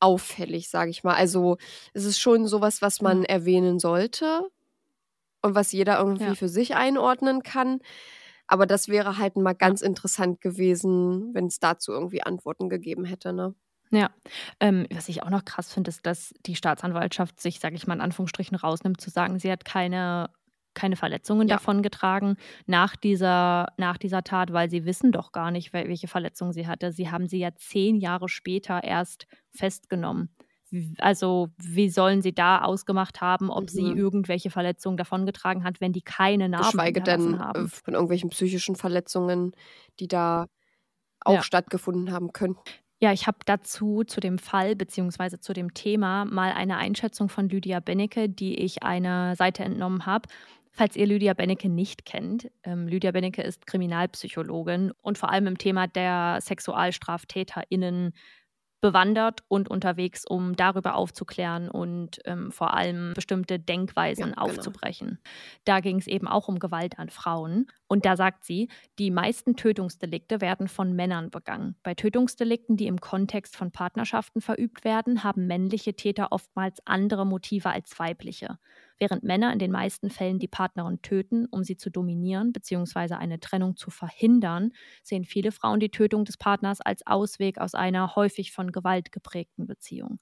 auffällig, sage ich mal. Also es ist schon sowas, was man erwähnen sollte und was jeder irgendwie Ja. für sich einordnen kann. Aber das wäre halt mal ganz interessant gewesen, wenn es dazu irgendwie Antworten gegeben hätte. Ne? Ja, ähm, was ich auch noch krass finde, ist, dass die Staatsanwaltschaft sich, sage ich mal in Anführungsstrichen, rausnimmt, zu sagen, sie hat keine, keine Verletzungen Ja. davongetragen nach dieser, nach dieser Tat, weil sie wissen doch gar nicht, wel- welche Verletzungen sie hatte. Sie haben sie ja zehn Jahre später erst festgenommen. Also, wie sollen sie da ausgemacht haben, ob sie Mhm. irgendwelche Verletzungen davongetragen hat, wenn die keine Narben Geschweige denn äh, haben? von irgendwelchen psychischen Verletzungen, die da auch Ja. stattgefunden haben könnten. Ja, ich habe dazu, zu dem Fall beziehungsweise zu dem Thema mal eine Einschätzung von Lydia Bennecke, die ich einer Seite entnommen habe. Falls ihr Lydia Bennecke nicht kennt, ähm, Lydia Bennecke ist Kriminalpsychologin und vor allem im Thema der SexualstraftäterInnen bewandert und unterwegs, um darüber aufzuklären und ähm, vor allem bestimmte Denkweisen Ja, genau. aufzubrechen. Da ging es eben auch um Gewalt an Frauen. Und da sagt sie, die meisten Tötungsdelikte werden von Männern begangen. Bei Tötungsdelikten, die im Kontext von Partnerschaften verübt werden, haben männliche Täter oftmals andere Motive als weibliche. Während Männer in den meisten Fällen die Partnerin töten, um sie zu dominieren bzw. eine Trennung zu verhindern, sehen viele Frauen die Tötung des Partners als Ausweg aus einer häufig von Gewalt geprägten Beziehung.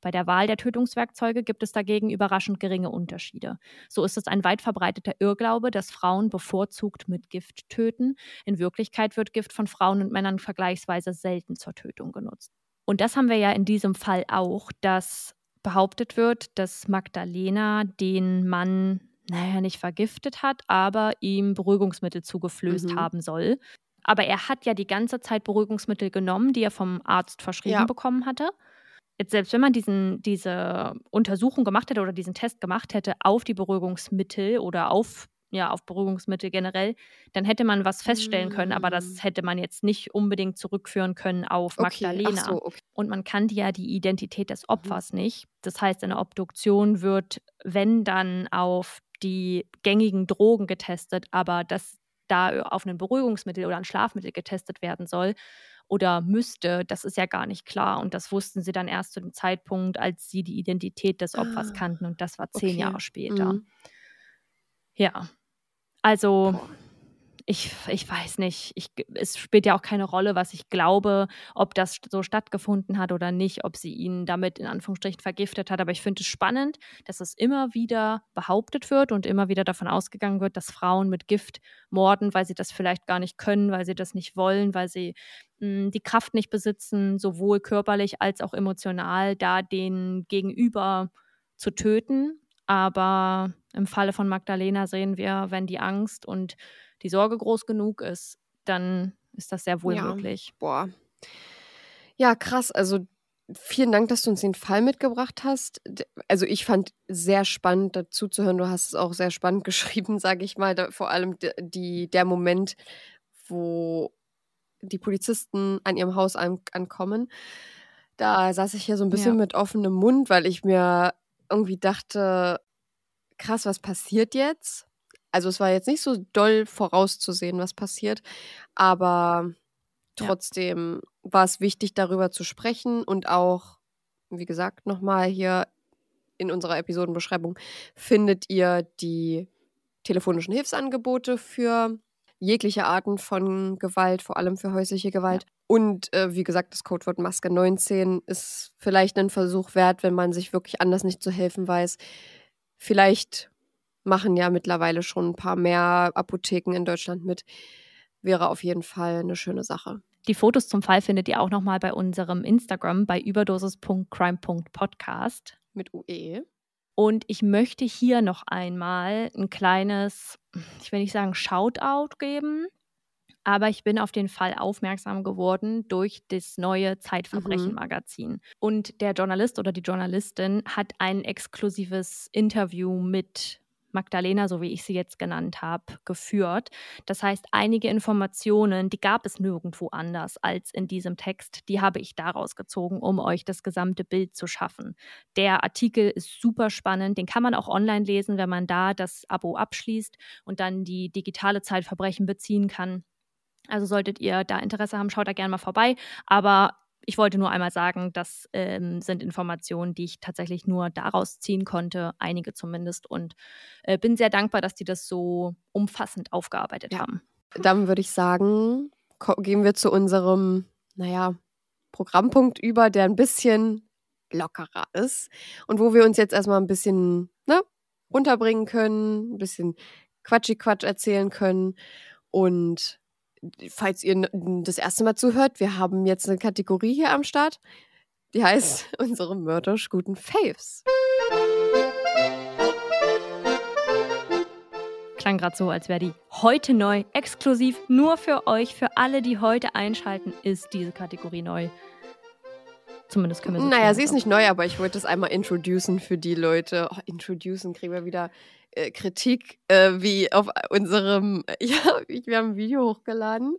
Bei der Wahl der Tötungswerkzeuge gibt es dagegen überraschend geringe Unterschiede. So ist es ein weit verbreiteter Irrglaube, dass Frauen bevorzugt mit Gift töten. In Wirklichkeit wird Gift von Frauen und Männern vergleichsweise selten zur Tötung genutzt. Und das haben wir ja in diesem Fall auch, dass behauptet wird, dass Magdalena den Mann, naja, nicht vergiftet hat, aber ihm Beruhigungsmittel zugeflößt Mhm. haben soll. Aber er hat ja die ganze Zeit Beruhigungsmittel genommen, die er vom Arzt verschrieben Ja. bekommen hatte. Jetzt selbst wenn man diesen, diese Untersuchung gemacht hätte oder diesen Test gemacht hätte auf die Beruhigungsmittel oder auf, ja, auf Beruhigungsmittel generell, dann hätte man was feststellen können, aber Mm. das hätte man jetzt nicht unbedingt zurückführen können auf Okay, Magdalena. so, okay. Und man kannte ja die Identität Mhm. des Opfers nicht. Das heißt, in der Obduktion wird, wenn dann auf die gängigen Drogen getestet, aber dass da auf ein Beruhigungsmittel oder ein Schlafmittel getestet werden soll oder müsste, das ist ja gar nicht klar. Und das wussten sie dann erst zu dem Zeitpunkt, als sie die Identität des Opfers Ah, kannten. Und das war zehn okay. Jahre später. Mhm. Ja. Also, ich, ich weiß nicht. Ich, es spielt ja auch keine Rolle, was ich glaube, ob das so stattgefunden hat oder nicht, ob sie ihn damit in Anführungsstrichen vergiftet hat. Aber ich finde es spannend, dass es immer wieder behauptet wird und immer wieder davon ausgegangen wird, dass Frauen mit Gift morden, weil sie das vielleicht gar nicht können, weil sie das nicht wollen, weil sie mh, hm, die Kraft nicht besitzen, sowohl körperlich als auch emotional, da den Gegenüber zu töten. Aber im Falle von Magdalena sehen wir, wenn die Angst und die Sorge groß genug ist, dann ist das sehr wohl Ja. möglich. Boah. Ja, krass. Also vielen Dank, dass du uns den Fall mitgebracht hast. Also ich fand sehr spannend dazu zu hören. Du hast es auch sehr spannend geschrieben, sage ich mal. Da, vor allem die, der Moment, wo die Polizisten an ihrem Haus an, ankommen. Da saß ich hier so ein bisschen Ja. mit offenem Mund, weil ich mir irgendwie dachte, krass, was passiert jetzt? Also es war jetzt nicht so doll vorauszusehen, was passiert, aber Ja. trotzdem war es wichtig, darüber zu sprechen und auch, wie gesagt, nochmal hier in unserer Episodenbeschreibung findet ihr die telefonischen Hilfsangebote für jegliche Arten von Gewalt, vor allem für häusliche Gewalt. Und äh, wie gesagt, das Codewort Maske 19 ist vielleicht ein Versuch wert, wenn man sich wirklich anders nicht zu helfen weiß. Vielleicht machen ja mittlerweile schon ein paar mehr Apotheken in Deutschland mit. Wäre auf jeden Fall eine schöne Sache. Die Fotos zum Fall findet ihr auch nochmal bei unserem Instagram bei überdosis.crime.podcast. Mit. UE. Und ich möchte hier noch einmal ein kleines, ich will nicht sagen Shoutout geben, aber ich bin auf den Fall aufmerksam geworden durch das neue Zeitverbrechen-Magazin. Und der Journalist oder die Journalistin hat ein exklusives Interview mit Magdalena, so wie ich sie jetzt genannt habe, geführt. Das heißt, einige Informationen, die gab es nirgendwo anders als in diesem Text, die habe ich daraus gezogen, um euch das gesamte Bild zu schaffen. Der Artikel ist super spannend, den kann man auch online lesen, wenn man da das Abo abschließt und dann die digitale Zeitverbrechen beziehen kann. Also solltet ihr da Interesse haben, schaut da gerne mal vorbei. Aber ich wollte nur einmal sagen, das ähm, sind Informationen, die ich tatsächlich nur daraus ziehen konnte, einige zumindest. Und äh, bin sehr dankbar, dass die das so umfassend aufgearbeitet Ja. haben. Dann würde ich sagen, gehen wir zu unserem, naja, Programmpunkt über, der ein bisschen lockerer ist und wo wir uns jetzt erstmal ein bisschen ne, runterbringen können, ein bisschen Quatschi-Quatsch erzählen können. Und falls ihr das erste Mal zuhört, wir haben jetzt eine Kategorie hier am Start, die heißt unsere mördersch guten Faves. Klang gerade so, als wäre die heute neu, exklusiv nur für euch, für alle, die heute einschalten, ist diese Kategorie neu. Zumindest können wir so Naja, sie ist nicht neu, aber ich wollte es einmal introducen für die Leute. Oh, introducen kriegen wir wieder äh, Kritik, äh, wie auf unserem, ja, wir haben ein Video hochgeladen.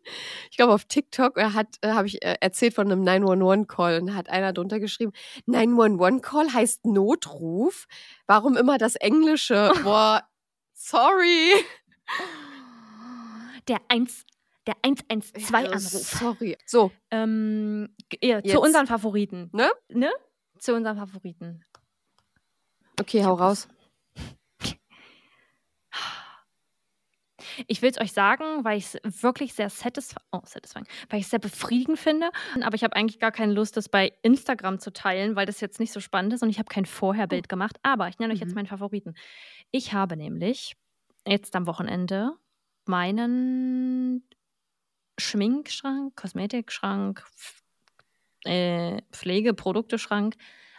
Ich glaube auf TikTok äh, hat, äh, habe ich äh, erzählt von einem 911-Call und hat einer drunter geschrieben, 911-Call heißt Notruf. Warum immer das Englische? Boah, sorry. Der 1, der 112 Ja. Sorry. So, Ähm, ja, zu unseren Favoriten. Ne? Ne? Zu unseren Favoriten. okay, hau raus. Ich will es euch sagen, weil ich es wirklich sehr satisfying, oh, satisfying, weil ich es sehr befriedigend finde. Aber ich habe eigentlich gar keine Lust, das bei Instagram zu teilen, weil das jetzt nicht so spannend ist und ich habe kein Vorherbild gemacht. Aber ich nenne euch jetzt Mhm. meinen Favoriten. Ich habe nämlich jetzt am Wochenende meinen Schminkschrank, Kosmetikschrank, äh, Pflegeprodukteschrank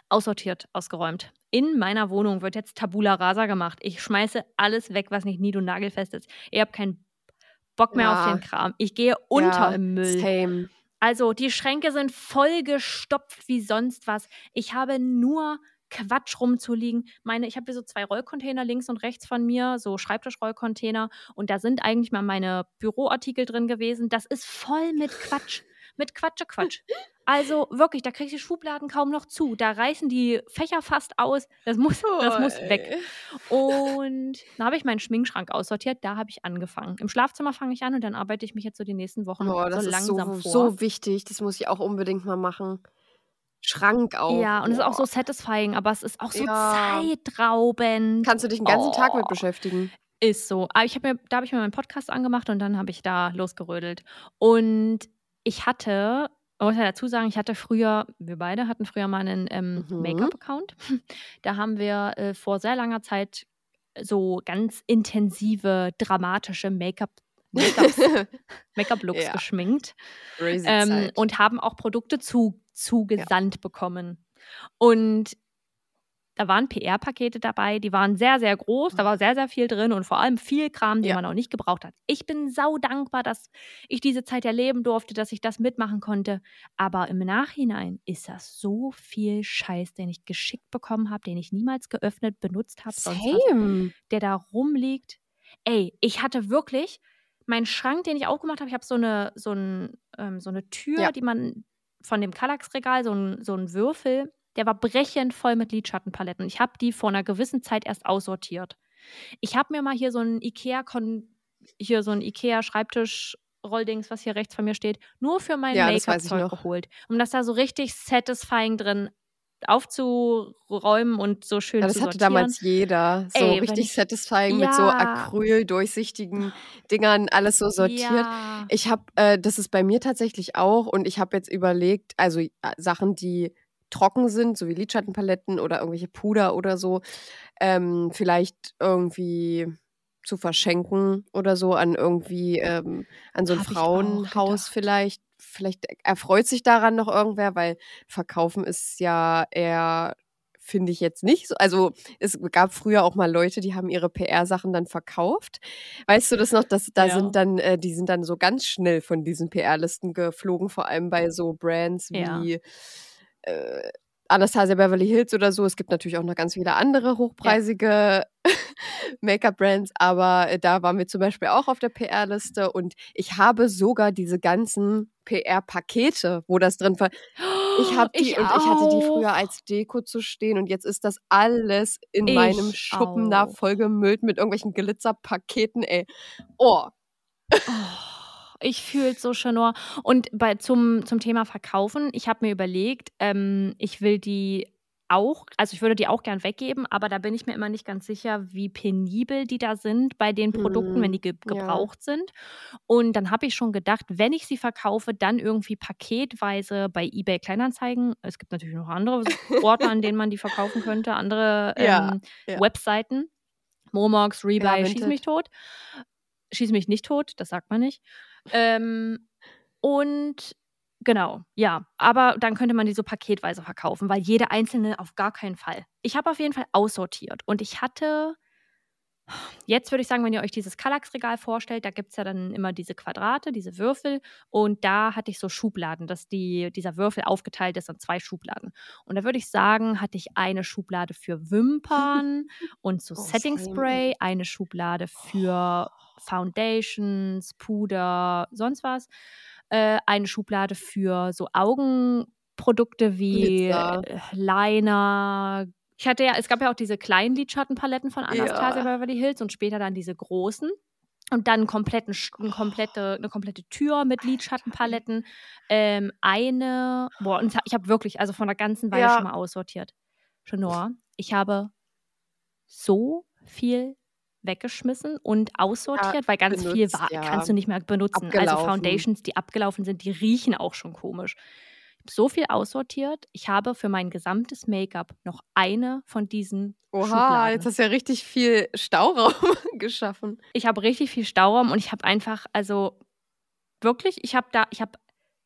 aussortiert, ausgeräumt. In meiner Wohnung wird jetzt Tabula Rasa gemacht. Ich schmeiße alles weg, was nicht nied- und nagelfest ist. Ihr habt keinen Bock mehr Ja. auf den Kram. Ich gehe unter ja, im Müll. Same. Also, die Schränke sind vollgestopft wie sonst was. Ich habe nur Quatsch rumzuliegen. Meine, ich habe hier so zwei Rollcontainer links und rechts von mir, so Schreibtischrollcontainer. Und da sind eigentlich mal meine Büroartikel drin gewesen. Das ist voll mit Quatsch. Mit Quatsche Quatsch. Also wirklich, da kriege ich die Schubladen kaum noch zu. Da reißen die Fächer fast aus. Das muss, das muss Oh, weg. Und dann habe ich meinen Schminkschrank aussortiert. Da habe ich angefangen. Im Schlafzimmer fange ich an und dann arbeite ich mich jetzt so die nächsten Wochen das so ist so, langsam vor. so wichtig. Das muss ich auch unbedingt mal machen. Schrank auch. Ja, und es ist auch so satisfying, aber es ist auch so Ja. zeitraubend. Kannst du dich den ganzen Tag mit Oh. beschäftigen. Ist so. Aber ich habe mir, da habe ich mir meinen Podcast angemacht und dann habe ich da losgerödelt. Und ich hatte, man muss ja dazu sagen, ich hatte früher, wir beide hatten früher mal einen ähm, Mhm. Make-up-Account. Da haben wir äh, vor sehr langer Zeit so ganz intensive, dramatische Make-up Make-up-Looks Ja. geschminkt ähm, und haben auch Produkte zu, zugesandt bekommen. Und da waren PR-Pakete dabei, die waren sehr, sehr groß, da war sehr, sehr viel drin und vor allem viel Kram, den Ja. man auch nicht gebraucht hat. Ich bin sau dankbar, dass ich diese Zeit erleben durfte, dass ich das mitmachen konnte. Aber im Nachhinein ist das so viel Scheiß, den ich geschickt bekommen habe, den ich niemals geöffnet, benutzt habe, sonst was Same. der da rumliegt. Ey, ich hatte wirklich meinen Schrank, den ich aufgemacht habe. Ich habe so eine, so, ein, ähm, so eine Tür, Ja. die man von dem Kallax-Regal, so ein, so ein Würfel, der war brechend voll mit Lidschattenpaletten. Ich habe die vor einer gewissen Zeit erst aussortiert. Ich habe mir mal hier so ein Ikea, hier so ein Ikea-Schreibtisch-Rolldings, was hier rechts von mir steht, nur für mein Ja, Make-up-Zeug noch. geholt, um das da so richtig satisfying drin aufzuräumen und so schön Ja, das zu hatte sortieren. damals jeder. So Ey, richtig ich- satisfying mit so Ja. Acryl-durchsichtigen Dingern, alles so sortiert. Ja. Ich habe, äh, das ist bei mir tatsächlich auch und ich habe jetzt überlegt, also äh, Sachen, die trocken sind, so wie Lidschattenpaletten oder irgendwelche Puder oder so, ähm, vielleicht irgendwie zu verschenken oder so an irgendwie, ähm, an so ein Hab Frauenhaus vielleicht. Vielleicht erfreut sich daran noch irgendwer, weil verkaufen ist ja eher, finde ich jetzt nicht so. Also es gab früher auch mal Leute, die haben ihre PR-Sachen dann verkauft. Weißt du das noch, dass da Ja. sind dann, äh, die sind dann so ganz schnell von diesen PR-Listen geflogen, vor allem bei so Brands Ja. wie äh, Anastasia Beverly Hills oder so. Es gibt natürlich auch noch ganz viele andere hochpreisige Make-up-Brands, aber äh, da waren wir zum Beispiel auch auf der PR-Liste und ich habe sogar diese ganzen PR-Pakete, wo das drin war. Ich habe die Ich und ich hatte die auch. früher als Deko zu stehen und jetzt ist das alles in meinem Ich Schuppen da auch. vollgemüllt mit irgendwelchen Glitzerpaketen, ey. Oh, Oh, ich fühle so Chanor. Und bei, zum, zum Thema Verkaufen, ich habe mir überlegt, ähm, ich will die auch, also ich würde die auch gern weggeben, aber da bin ich mir immer nicht ganz sicher, wie penibel die da sind bei den Produkten, Hm, wenn die ge ja. gebraucht sind. Und dann habe ich schon gedacht, wenn ich sie verkaufe, dann irgendwie paketweise bei eBay Kleinanzeigen. Es gibt natürlich noch andere Orte, an denen man die verkaufen könnte, andere Ja, ähm, ja. Webseiten. Momox, Rebuy, schieß mich tot. Schieß mich nicht tot, das sagt man nicht. Ähm, und genau, ja. Aber dann könnte man die so paketweise verkaufen, weil jede einzelne auf gar keinen Fall. Ich habe auf jeden Fall aussortiert und ich hatte. Jetzt würde ich sagen, wenn ihr euch dieses Kallax-Regal vorstellt, da gibt es ja dann immer diese Quadrate, diese Würfel. Und da hatte ich so Schubladen, dass die, dieser Würfel aufgeteilt ist in zwei Schubladen. Und da würde ich sagen, hatte ich eine Schublade für Wimpern und so Oh, Setting Spray, eine Schublade für Foundations, Puder, sonst was. Äh, eine Schublade für so Augenprodukte wie Glitzer. äh, Liner. Ich hatte ja, es gab ja auch diese kleinen Lidschattenpaletten von Anastasia Ja. Beverly Hills und später dann diese großen. Und dann einen kompletten, eine, komplette, eine komplette Tür mit Lidschattenpaletten. Ähm, eine, boah, und ich habe wirklich, also von der ganzen Weile Ja. schon mal aussortiert. Chanor, ich habe so viel weggeschmissen und aussortiert, weil ganz viel benutzt, war, ja. kannst du nicht mehr benutzen. Also Abgelaufen. Foundations, die abgelaufen sind, die riechen auch schon komisch. Ich habe so viel aussortiert. Ich habe für mein gesamtes Make-up noch eine von diesen Oha, Schubladen. jetzt hast du ja richtig viel Stauraum geschaffen. ich habe richtig viel Stauraum und ich habe einfach, also wirklich, ich habe da, ich habe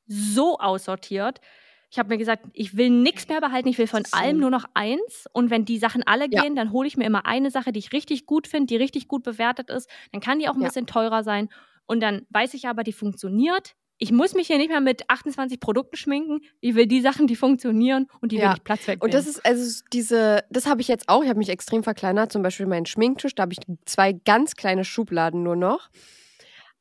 so aussortiert. Ich habe mir gesagt, ich will nichts mehr behalten, ich will von allem nur noch eins. Und wenn die Sachen alle Ja. gehen, dann hole ich mir immer eine Sache, die ich richtig gut finde, die richtig gut bewertet ist. Dann kann die auch ein Ja. bisschen teurer sein. Und dann weiß ich aber, die funktioniert. Ich muss mich hier nicht mehr mit 28 Produkten schminken. Ich will die Sachen, die funktionieren und die Ja. will ich Platz wegnehmen. Und das ist also diese, das habe ich jetzt auch. Ich habe mich extrem verkleinert. Zum Beispiel meinen Schminktisch, da habe ich zwei ganz kleine Schubladen nur noch.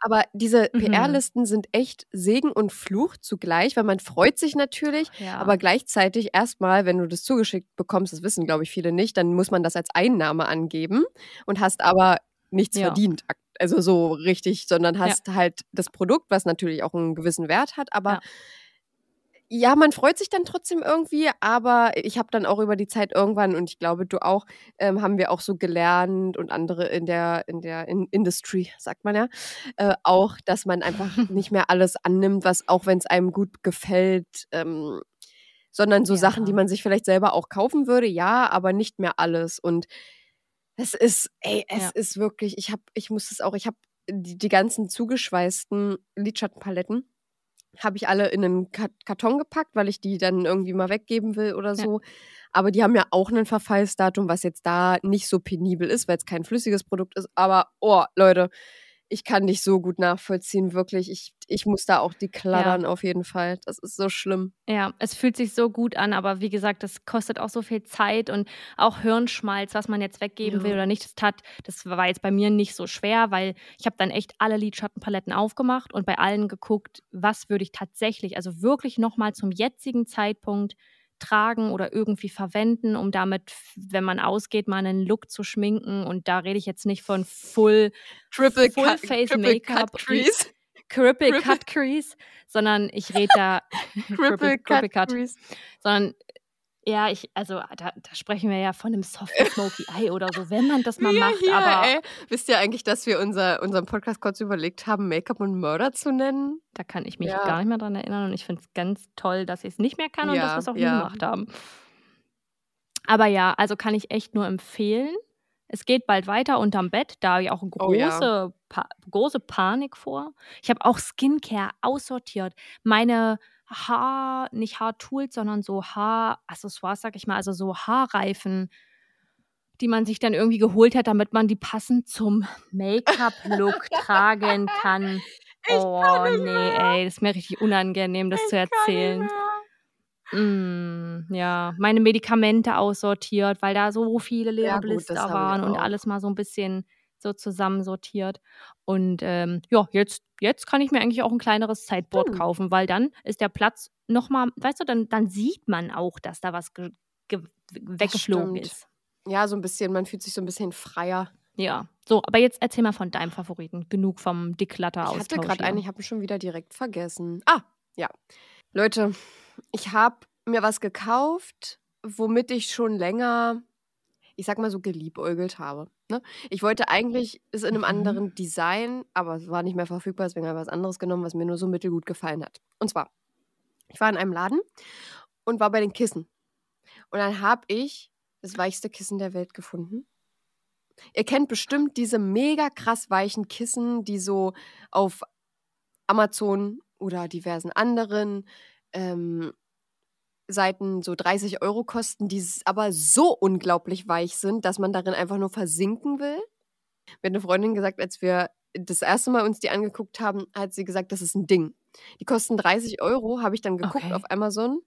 Aber diese Mhm. PR-Listen sind echt Segen und Fluch zugleich, weil man freut sich natürlich, ja. aber gleichzeitig erstmal, wenn du das zugeschickt bekommst, das wissen, glaube ich, viele nicht, dann muss man das als Einnahme angeben und hast aber nichts Ja. verdient. Also so richtig, sondern hast halt das Produkt, was natürlich auch einen gewissen Wert hat, aber Ja. Ja, man freut sich dann trotzdem irgendwie, aber ich habe dann auch über die Zeit irgendwann, und ich glaube, du auch, ähm, haben wir auch so gelernt und andere in der, in der in Industry, sagt man ja, äh, auch, dass man einfach nicht mehr alles annimmt, was auch wenn es einem gut gefällt, ähm, sondern so Ja. Sachen, die man sich vielleicht selber auch kaufen würde, ja, aber nicht mehr alles. Und es ist, ey, es Ja. ist wirklich, ich habe, ich muss es auch, ich habe die, die ganzen zugeschweißten Lidschattenpaletten habe ich alle in einen Ka- Karton gepackt, weil ich die dann irgendwie mal weggeben will oder Ja. so. Aber die haben ja auch ein Verfallsdatum, was jetzt da nicht so penibel ist, weil es kein flüssiges Produkt ist. Aber, oh, Leute, ich kann dich so gut nachvollziehen, wirklich. Ich, ich muss da auch die kladdern auf jeden Fall. Das ist so schlimm. Ja, es fühlt sich so gut an, aber wie gesagt, das kostet auch so viel Zeit und auch Hirnschmalz, was man jetzt weggeben Ja. will oder nicht. Das, tat, das war jetzt bei mir nicht so schwer, weil ich habe dann echt alle Lidschattenpaletten aufgemacht und bei allen geguckt, was würde ich tatsächlich, also wirklich nochmal zum jetzigen Zeitpunkt tragen oder irgendwie verwenden, um damit, wenn man ausgeht, mal einen Look zu schminken. Und da rede ich jetzt nicht von Full, Triple Full Cut- Face Triple Make-up, Cut Crease. Cripple Cut Crease, sondern ich rede da Cut, Cut Crease. sondern ja, ich, also da, da sprechen wir ja von einem soften Smoky Eye oder so, wenn man das mal Ja, macht, hier, aber ey. Wisst ihr eigentlich, dass wir unser, unseren Podcast kurz überlegt haben, Make-up und Murder zu nennen? da kann ich mich Ja. gar nicht mehr dran erinnern und ich finde es ganz toll, dass ich es nicht mehr kann und dass Ja, wir es auch nie ja. gemacht haben. Aber ja, also kann ich echt nur empfehlen. Es geht bald weiter unterm Bett, da habe ich auch Oh ja. große, pa große Panik vor. Ich habe auch Skincare aussortiert. Meine Haar, nicht Haartools, sondern so Haaraccessoires, sag ich mal, also so Haarreifen, die man sich dann irgendwie geholt hat, damit man die passend zum Make-up-Look tragen kann. oh, nee, ey, das ist mir richtig unangenehm, das zu erzählen. Mm, ja, meine Medikamente aussortiert, weil da so viele leere Ja, Blister ich waren und auch. alles mal so ein bisschen so zusammensortiert. Und ähm, ja, jetzt, jetzt kann ich mir eigentlich auch ein kleineres Sideboard Hm. kaufen, weil dann ist der Platz nochmal, weißt du, dann, dann sieht man auch, dass da was ge ge weggeflogen ist. Ja, so ein bisschen, man fühlt sich so ein bisschen freier. Ja, so, aber jetzt erzähl mal von deinem Favoriten. Genug vom Dicklatter Ich hatte gerade einen, ich habe ihn schon wieder direkt vergessen. Ah, ja. Leute, ich habe mir was gekauft, womit ich schon länger, ich sag mal so, geliebäugelt habe. Ne? Ich wollte eigentlich es in einem Mhm. anderen Design, aber es war nicht mehr verfügbar, deswegen habe ich was anderes genommen, was mir nur so mittelgut gefallen hat. Und zwar, ich war in einem Laden und war bei den Kissen. Und dann habe ich das weichste Kissen der Welt gefunden. Ihr kennt bestimmt diese mega krass weichen Kissen, die so auf Amazon oder diversen anderen ähm, Seiten so 30 Euro kosten, die aber so unglaublich weich sind, dass man darin einfach nur versinken will. Mir hat eine Freundin gesagt, als wir das erste Mal uns die angeguckt haben, hat sie gesagt, das ist ein Ding. Die kosten 30 Euro, habe ich dann geguckt Okay. auf Amazon.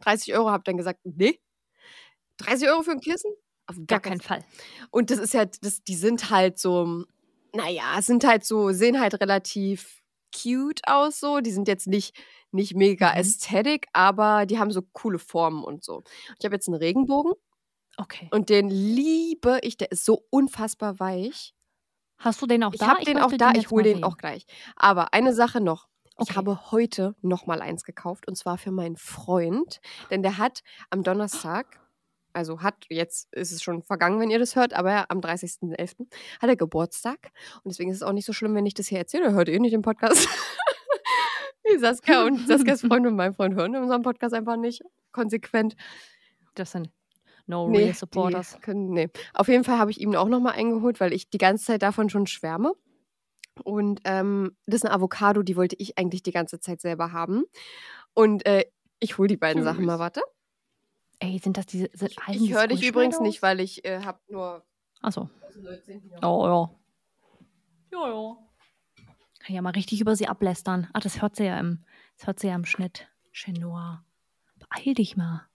30 Euro, habe dann gesagt, nee. 30 Euro für ein Kissen? Auf Gar keinen Fall. und das ist halt, das, die sind halt so, naja, sind halt so, sehen halt relativ cute aus so. Die sind jetzt nicht, nicht mega Mhm. ästhetik, aber die haben so coole Formen und so. Ich habe jetzt einen Regenbogen Okay. und den liebe ich, der ist so unfassbar weich. Hast du den auch Ich da? habe den auch da, den ich hole den sehen. auch gleich. Aber eine Sache noch. Ich Okay. habe heute noch mal eins gekauft und zwar für meinen Freund, denn der hat am Donnerstag, also hat, jetzt ist es schon vergangen, wenn ihr das hört, aber am 30.11. hat er Geburtstag und deswegen ist es auch nicht so schlimm, wenn ich das hier erzähle. Hört ihr nicht im Podcast. Saskia und Saskias Freund und mein Freund hören unseren Podcast einfach nicht konsequent. Das sind no Nee, real supporters. Können, nee. Auf jeden Fall habe ich ihm auch nochmal eingeholt, weil ich die ganze Zeit davon schon schwärme. Und ähm, das ist eine Avocado, die wollte ich eigentlich die ganze Zeit selber haben. Und äh, ich hole die beiden Sachen mal, warte. Ey, sind das diese. Sind, Ich höre dich übrigens nicht, weil ich äh, habe nur. Achso. Oh, ja. Ja, ja. Kann ja mal richtig über sie ablästern. Ach, das hört sie ja im, das hört sie ja im Schnitt. Chinois. Beeil dich mal.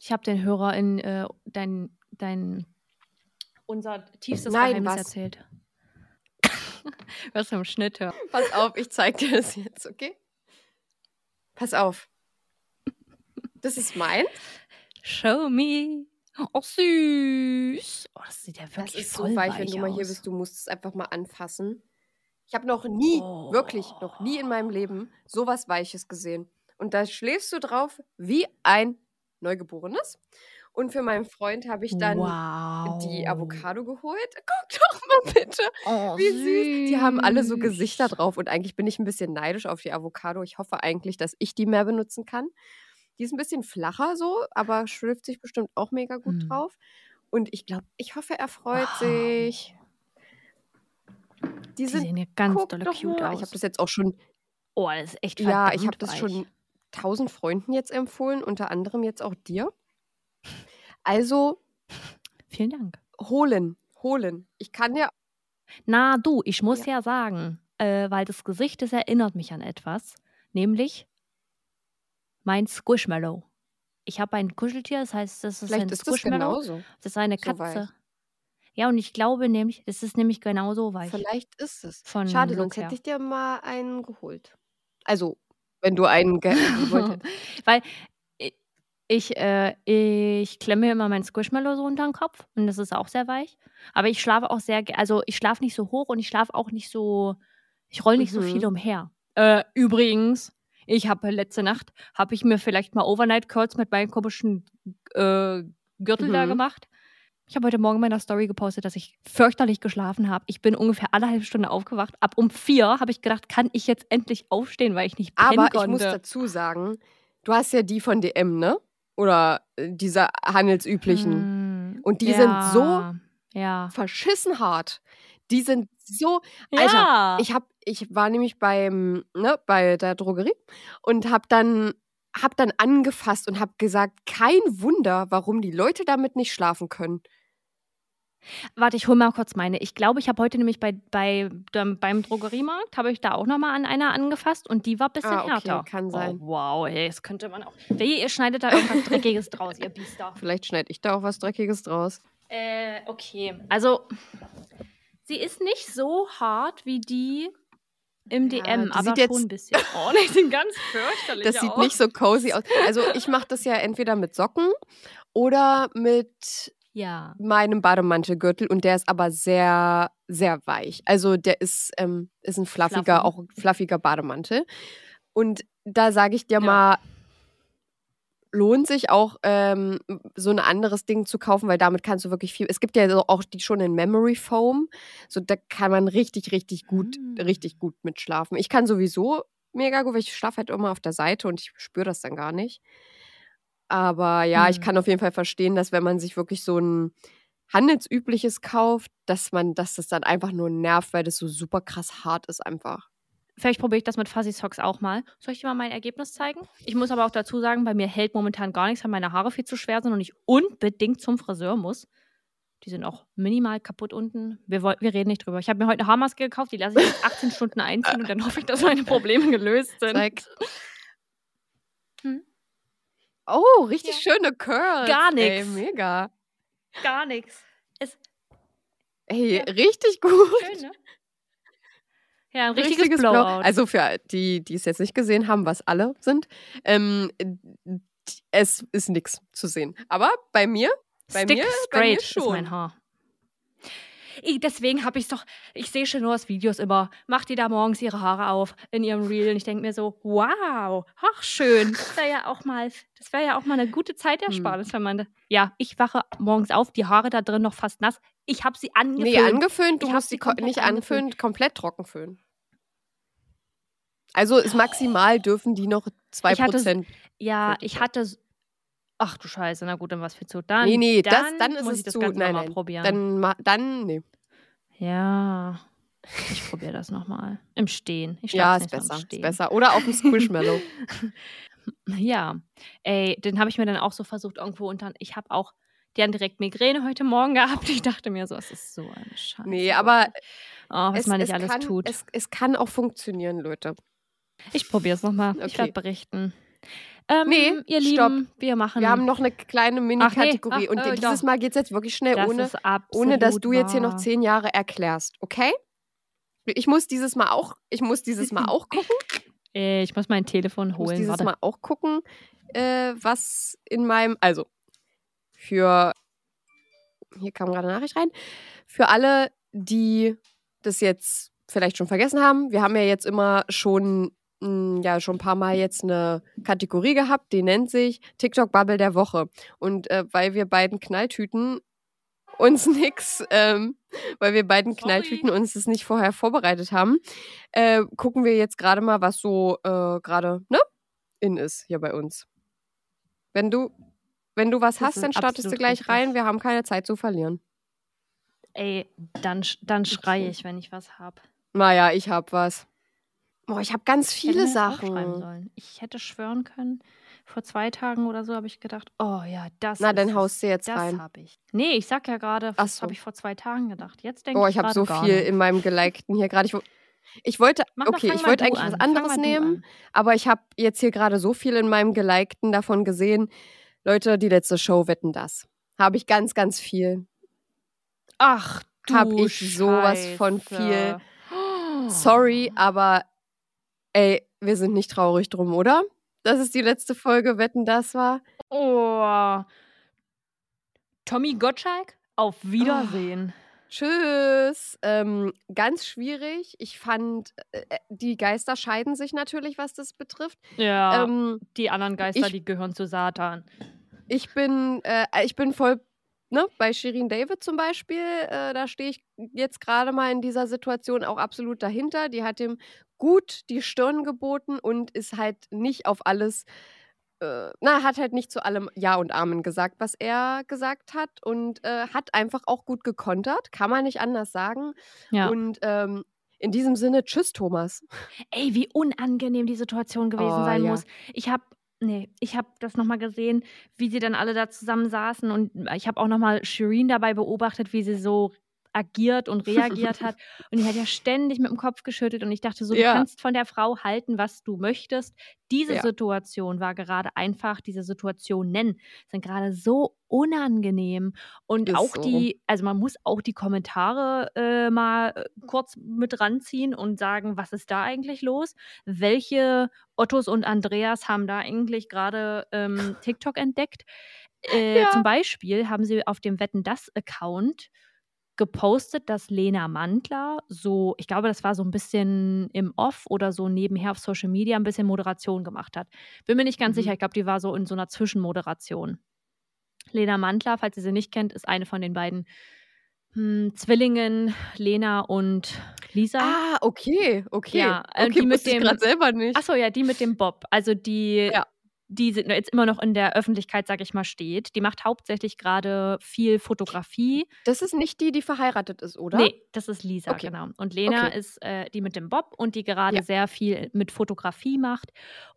Ich habe den Hörer in äh, dein, dein, unser tiefstes Nein, Geheimnis was? erzählt. Was im Schnitt hört. Pass auf, ich zeig dir das jetzt, okay? Pass auf. Das ist mein. Show me. Oh, süß. Oh, das sieht ja wirklich Das ist so weich, wenn du mal hier aus. bist. Du musst es einfach mal anfassen. Ich habe noch nie, Oh. wirklich noch nie in meinem Leben sowas Weiches gesehen. Und da schläfst du drauf wie ein Neugeborenes. Und für meinen Freund habe ich dann wow. die Avocado geholt. Guck doch mal bitte, Oh, wie süß. Die haben alle so süß. Gesichter drauf und eigentlich bin ich ein bisschen neidisch auf die Avocado. Ich hoffe eigentlich, dass ich die mehr benutzen kann. Die ist ein bisschen flacher so, aber schlüpft sich bestimmt auch mega gut Mhm. drauf. Und ich glaube, ich hoffe, er freut Wow. sich. Die Die sind sehen ja ganz dolle cute aus. Ich habe das jetzt auch schon, oh, das ist echt ja, ich habe das schon tausend Freunden jetzt empfohlen, unter anderem jetzt auch dir. Also Vielen Dank. holen, holen. Ich kann ja, Na du, ich muss ja, sagen, äh, weil das Gesicht, das erinnert mich an etwas, nämlich mein Squishmallow. Ich habe ein Kuscheltier, das heißt, das ist vielleicht ein ist das Squishmallow. genauso. Das ist eine so Katze. weich. Ja, und ich glaube nämlich, das ist nämlich genauso weich. Vielleicht ist es. Von Schade, sonst her. hätte ich dir mal einen geholt. Also, wenn du einen ge gewollt hättest. Weil ich, äh, ich klemme mir immer mein Squishmallow so unter den Kopf und das ist auch sehr weich. Aber ich schlafe auch sehr, also ich schlafe nicht so hoch und ich schlafe auch nicht so, ich roll nicht so Mhm. viel umher. Äh, übrigens, ich habe letzte Nacht, habe ich mir vielleicht mal Overnight Curls mit meinem komischen äh, Gürtel da Mhm. gemacht. Ich habe heute Morgen in meiner Story gepostet, dass ich fürchterlich geschlafen habe. Ich bin ungefähr alle halbe Stunde aufgewacht. Ab um vier habe ich gedacht, kann ich jetzt endlich aufstehen, weil ich nicht pennen Aber ich konnte. muss dazu sagen, du hast ja die von DM, ne? Oder äh, diese handelsüblichen. Hm, Und die sind so ja, Ja. Verschissen hart. Die sind so. Alter, ja. ich hab, ich war nämlich beim, ne, bei der Drogerie und hab dann, hab dann angefasst und hab gesagt, kein Wunder, warum die Leute damit nicht schlafen können. Warte, ich hole mal kurz meine. Ich glaube, ich habe heute nämlich bei, bei, dem- beim Drogeriemarkt, habe ich da auch nochmal an einer angefasst und die war ein bisschen Ah, okay, härter. kann sein. Oh, wow, ey, das könnte man auch. Wehe, ihr schneidet da irgendwas Dreckiges draus, ihr Biester. Vielleicht schneide ich da auch was Dreckiges draus. Äh, okay. Also, sie ist nicht so hart wie die im Ja, DM, aber sieht jetzt- schon ein bisschen. Oh, die sind ganz fürchterlich Das sieht aus. nicht so cozy aus. Also ich mache das ja entweder mit Socken oder mit Ja. meinem Bademantelgürtel und der ist aber sehr, sehr weich. Also der ist, ähm, ist ein fluffiger, Fluffy. auch ein fluffiger Bademantel. Und da sage ich dir Ja. mal, lohnt sich auch ähm, so ein anderes Ding zu kaufen, weil damit kannst du wirklich viel. Es gibt ja so auch die schon in Memory Foam, so da kann man richtig, richtig gut, Mm. richtig gut mitschlafen. Ich kann sowieso mega gut, weil ich schlafe halt immer auf der Seite und ich spüre das dann gar nicht. Aber ja, ich Hm. kann auf jeden Fall verstehen, dass wenn man sich wirklich so ein handelsübliches kauft, dass man, dass das dann einfach nur nervt, weil das so super krass hart ist einfach. Vielleicht probiere ich das mit Fuzzy Socks auch mal. Soll ich dir mal mein Ergebnis zeigen? Ich muss aber auch dazu sagen, bei mir hält momentan gar nichts, weil meine Haare viel zu schwer sind und ich unbedingt zum Friseur muss. Die sind auch minimal kaputt unten. Wir, wir reden nicht drüber. Ich habe mir heute eine Haarmaske gekauft, die lasse ich jetzt 18 Stunden einziehen und dann hoffe ich, dass meine Probleme gelöst sind. Zeig. Hm? Oh, richtig schöne Curls. Gar nix. mega. Gar nichts. Ey, Ja. richtig gut. schön, ne? Ja, ein richtiges, Blowout. Also für die, die es jetzt nicht gesehen haben, was alle sind, ähm, es ist nichts zu sehen. Aber bei mir, bei Stick mir, bei straight mir ist schon. mein Haar. Ich, deswegen habe ich doch, ich sehe schon nur aus Videos immer, macht die da morgens ihre Haare auf in ihrem Reel und ich denke mir so, wow, ach schön, das wäre ja auch mal, das wäre ja auch mal eine gute Zeitersparnis, wenn man, ja, ich wache morgens auf, die Haare da drin noch fast nass, ich habe sie angeföhnt. Nee, angeföhnt, du musst sie nicht angeföhnt. anföhnen, komplett trocken föhnen. Also ist maximal dürfen die noch 2% Ich hatte- ja, ich hatte, ach du Scheiße, na gut, dann was für zu. Dann, Nee, nee, das, dann, dann ist muss es ich das zu. Ganze Nein, nein. probieren. Dann, dann, nee. Ja, ich probiere das nochmal. Im Stehen. Ich Ja, ist besser. Ist besser. Oder auf dem Squishmallow. Ja, ey, den habe ich mir dann auch so versucht irgendwo unter. Ich habe auch, die haben direkt Migräne heute Morgen gehabt. Ich dachte mir so, es ist so eine Scheiße. nee, aber oh, was es, man nicht es alles kann, tut. Es, es kann auch funktionieren, Leute. Ich probiere es nochmal. Ich Okay. werde berichten. Ähm, Nee, ihr stopp. Lieben, wir machen. Wir haben noch eine kleine Mini-Kategorie. ach, und äh, dieses doch. Mal geht es jetzt wirklich schnell, das ohne, ohne dass du jetzt hier noch zehn Jahre erklärst. Okay? Ich muss dieses Mal auch, ich muss dieses Mal auch gucken. Äh, Ich muss mein Telefon Ich muss holen. dieses Warte. Mal auch gucken, äh, was in meinem, also für, hier kam gerade eine Nachricht rein, für alle, die das jetzt vielleicht schon vergessen haben, wir haben ja jetzt immer schon ja schon ein paar Mal jetzt eine Kategorie gehabt, die nennt sich TikTok Bubble der Woche. Und äh, weil wir beiden Knalltüten uns nix, ähm, weil wir beiden Knalltüten uns das nicht vorher vorbereitet haben, äh, gucken wir jetzt gerade mal, was so äh, gerade ne in ist hier bei uns. Wenn du wenn du was Das hast, dann startest du gleich richtig. rein. Wir haben keine Zeit zu verlieren. Ey, dann, dann schreie ich, wenn ich was hab. Naja, ich hab was. Boah, ich habe ganz Ich viele aufschreiben Sachen. Ich hätte schwören können, vor zwei Tagen oder so habe ich gedacht, oh ja, das Na, ist dann haust du jetzt Das rein. habe ich. Nee, ich sag ja gerade, das so. habe ich vor zwei Tagen gedacht. Jetzt denke Oh, ich ich habe so viel nicht. in meinem gelikten hier gerade. Ich, ich wollte, Mach okay, ich wollte eigentlich an. was anderes nehmen, aber ich habe jetzt hier gerade so viel in meinem gelikten davon gesehen. Leute, die letzte Show wetten das. Habe ich ganz, ganz viel. Ach, du Hab ich sowas von Scheiße. Sorry, aber ey, wir sind nicht traurig drum, oder? Dass es die letzte Folge wetten das war. Oh. Tommy Gottschalk, auf Wiedersehen. Tschüss. Ähm, ganz schwierig. Ich fand, äh, äh, die Geister scheiden sich natürlich, was das betrifft. Ja, Ähm, die anderen Geister, ich- die gehören zu Satan. ich bin, äh, ich bin voll, ne, bei Shirin David zum Beispiel, äh, da stehe ich jetzt gerade mal in dieser Situation auch absolut dahinter. Die hat ihm gut die Stirn geboten und ist halt nicht auf alles, äh, na, hat halt nicht zu allem Ja und Amen gesagt, was er gesagt hat und äh, hat einfach auch gut gekontert, kann man nicht anders sagen. Ja. Und ähm, in diesem Sinne, tschüss, Thomas. Ey, wie unangenehm die Situation gewesen Oh, sein ja. muss. Ich habe nee, ich habe das noch mal gesehen, wie sie dann alle da zusammen saßen und ich habe auch noch mal Shireen dabei beobachtet, wie sie so agiert und reagiert hat und die hat ja ständig mit dem Kopf geschüttelt und ich dachte so, du Ja. kannst von der Frau halten, was du möchtest. Diese Ja. Situation war gerade einfach diese Situationen sind gerade so unangenehm und Ist auch so. die, also man muss auch die Kommentare äh, mal äh, kurz mit ranziehen und sagen, was ist da eigentlich los? Welche Ottos und Andreas haben da eigentlich gerade ähm, TikTok entdeckt? Äh, Ja. Zum Beispiel haben sie auf dem Wetten das Account gepostet, dass Lena Mandler so, ich glaube, das war so ein bisschen im Off oder so nebenher auf Social Media ein bisschen Moderation gemacht hat. Bin mir nicht ganz Mhm. sicher, ich glaube, die war so in so einer Zwischenmoderation. Lena Mandler, falls ihr sie nicht kennt, ist eine von den beiden hm, Zwillingen, Lena und Lisa. Ah, okay, okay. Ja, äh, okay, die mit dem- gerade selber nicht. Achso, ja, die mit dem Bob. Also die, Ja. Die sind jetzt immer noch in der Öffentlichkeit, sag ich mal, steht. Die macht hauptsächlich gerade viel Fotografie. Das ist nicht die, die verheiratet ist, oder? Nee, das ist Lisa, Okay. genau. Und Lena Okay. ist äh, die mit dem Bob und die gerade Ja. Mhm. sehr viel mit Fotografie macht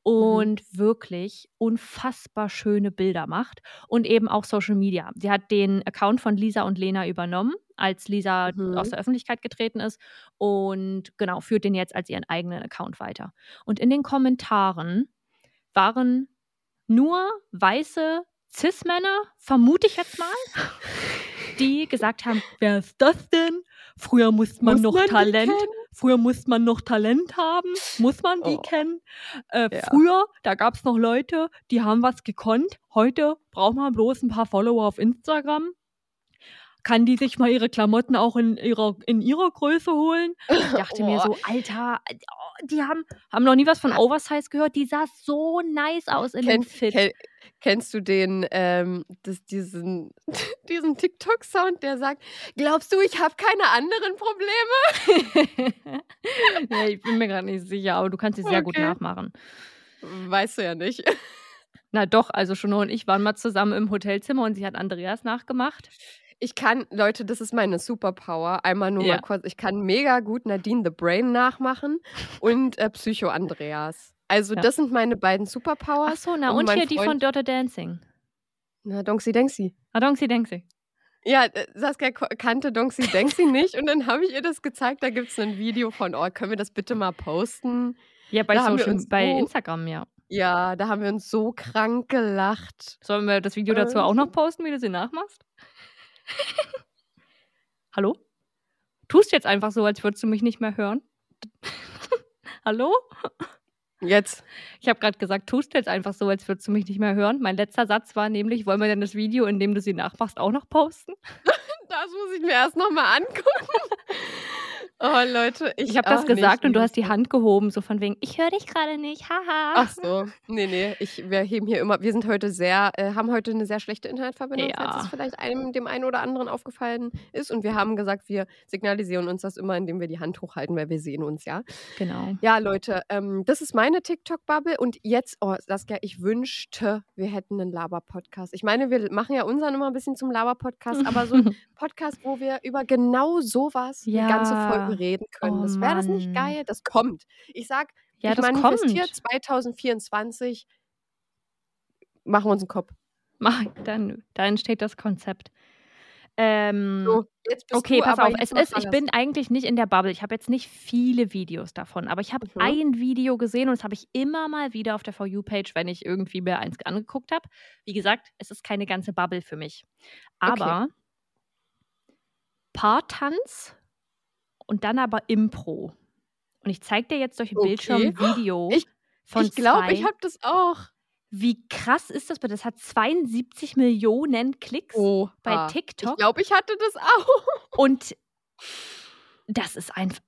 und wirklich unfassbar schöne Bilder macht und eben auch Social Media. Sie hat den Account von Lisa und Lena übernommen, als Lisa Mhm. aus der Öffentlichkeit getreten ist und genau, führt den jetzt als ihren eigenen Account weiter. Und in den Kommentaren waren nur weiße Cis-Männer, vermute ich jetzt mal, die gesagt haben, wer ist das denn? Früher musste man Muss noch man Talent, früher musste man noch Talent haben, muss man die Oh. kennen. Äh, Ja. Früher, da gab es noch Leute, die haben was gekonnt. Heute braucht man bloß ein paar Follower auf Instagram. Kann die sich mal ihre Klamotten auch in ihrer, in ihrer Größe holen? Ich dachte mir Oh. so, Alter, oh, die haben, haben noch nie was von Oversize gehört. Die sah so nice aus in dem Kenn, Fit. kenn, kennst du den, ähm, das, diesen, diesen TikTok-Sound, der sagt, glaubst du, ich habe keine anderen Probleme? nee, ich bin mir gerade nicht sicher, aber du kannst sie sehr gut Okay. nachmachen. Weißt du ja nicht. Na doch, also Schuno und ich waren mal zusammen im Hotelzimmer und sie hat Andreas nachgemacht. Ich kann, Leute, das ist meine Superpower. Einmal nur Ja. mal kurz. Ich kann mega gut Nadine the Brain nachmachen und äh, Psycho Andreas. Also, Ja. das sind meine beiden Superpowers. Ach so, na Und und, hier die von Freund- Dirty Dancing. Na, Donksi Denksi. Ah, Donksi Denksi. Ja, äh, Saskia kannte Donksi Denksi nicht und dann habe ich ihr das gezeigt. Da gibt es ein Video von, oh, können wir das bitte mal posten? Ja, bei, Social, uns bei so- Instagram, ja. Ja, da haben wir uns so krank gelacht. Sollen wir das Video dazu Äh. auch noch posten, wie du sie nachmachst? Hallo? Tust jetzt einfach so, als würdest du mich nicht mehr hören. Hallo? Jetzt. Ich habe gerade gesagt, tust jetzt einfach so, als würdest du mich nicht mehr hören. Mein letzter Satz war nämlich, wollen wir denn das Video, in dem du sie nachmachst, auch noch posten? Das muss ich mir erst nochmal angucken. Oh, Leute, ich, Ich habe das gesagt nicht. und du hast die Hand gehoben, so von wegen, ich höre dich gerade nicht, haha. Ach so, nee, nee, ich, wir heben hier immer, wir sind heute sehr, äh, haben heute eine sehr schlechte Internetverbindung, falls Ja. es vielleicht einem, dem einen oder anderen aufgefallen ist. Und wir haben gesagt, wir signalisieren uns das immer, indem wir die Hand hochhalten, weil wir sehen uns, ja. Genau. Ja, Leute, ähm, das ist meine TikTok-Bubble und jetzt, oh, Saskia, ich wünschte, wir hätten einen Laber-Podcast. Ich meine, wir machen ja unseren immer ein bisschen zum Laber-Podcast, aber so ein Podcast, wo wir über genau sowas Ja. eine ganze Folge reden können. Oh, das wäre das nicht Mann. geil? Das kommt. Ich sag, Ja, ich manifestiere kommt. 2024, machen wir uns einen Kopf. Mach, dann, da entsteht das Konzept. Ähm, So, okay, du pass auf. Es ist, ich bin eigentlich nicht in der Bubble. Ich habe jetzt nicht viele Videos davon, aber ich habe Mhm. ein Video gesehen und das habe ich immer mal wieder auf der For You-Page, wenn ich irgendwie mir eins angeguckt habe. Wie gesagt, es ist keine ganze Bubble für mich. Aber Paartanz und dann aber Impro. Und ich zeige dir jetzt durch den Okay. Bildschirm ein Video Ich- von ich glaube, ich habe das auch. Wie krass ist das bitte? Das hat 72 Millionen Klicks Oh, bei Ich TikTok. glaube, ich hatte das auch. Und das ist einfach.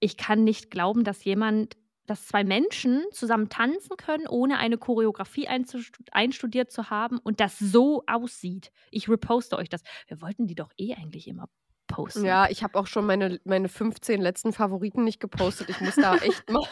Ich kann nicht glauben, dass jemand, dass zwei Menschen zusammen tanzen können, ohne eine Choreografie einstudiert zu haben und das so aussieht. Ich reposte euch das. Wir wollten die doch eh eigentlich immer posten. Ja, ich habe auch schon meine, meine 15 letzten Favoriten nicht gepostet. Ich muss da echt mal,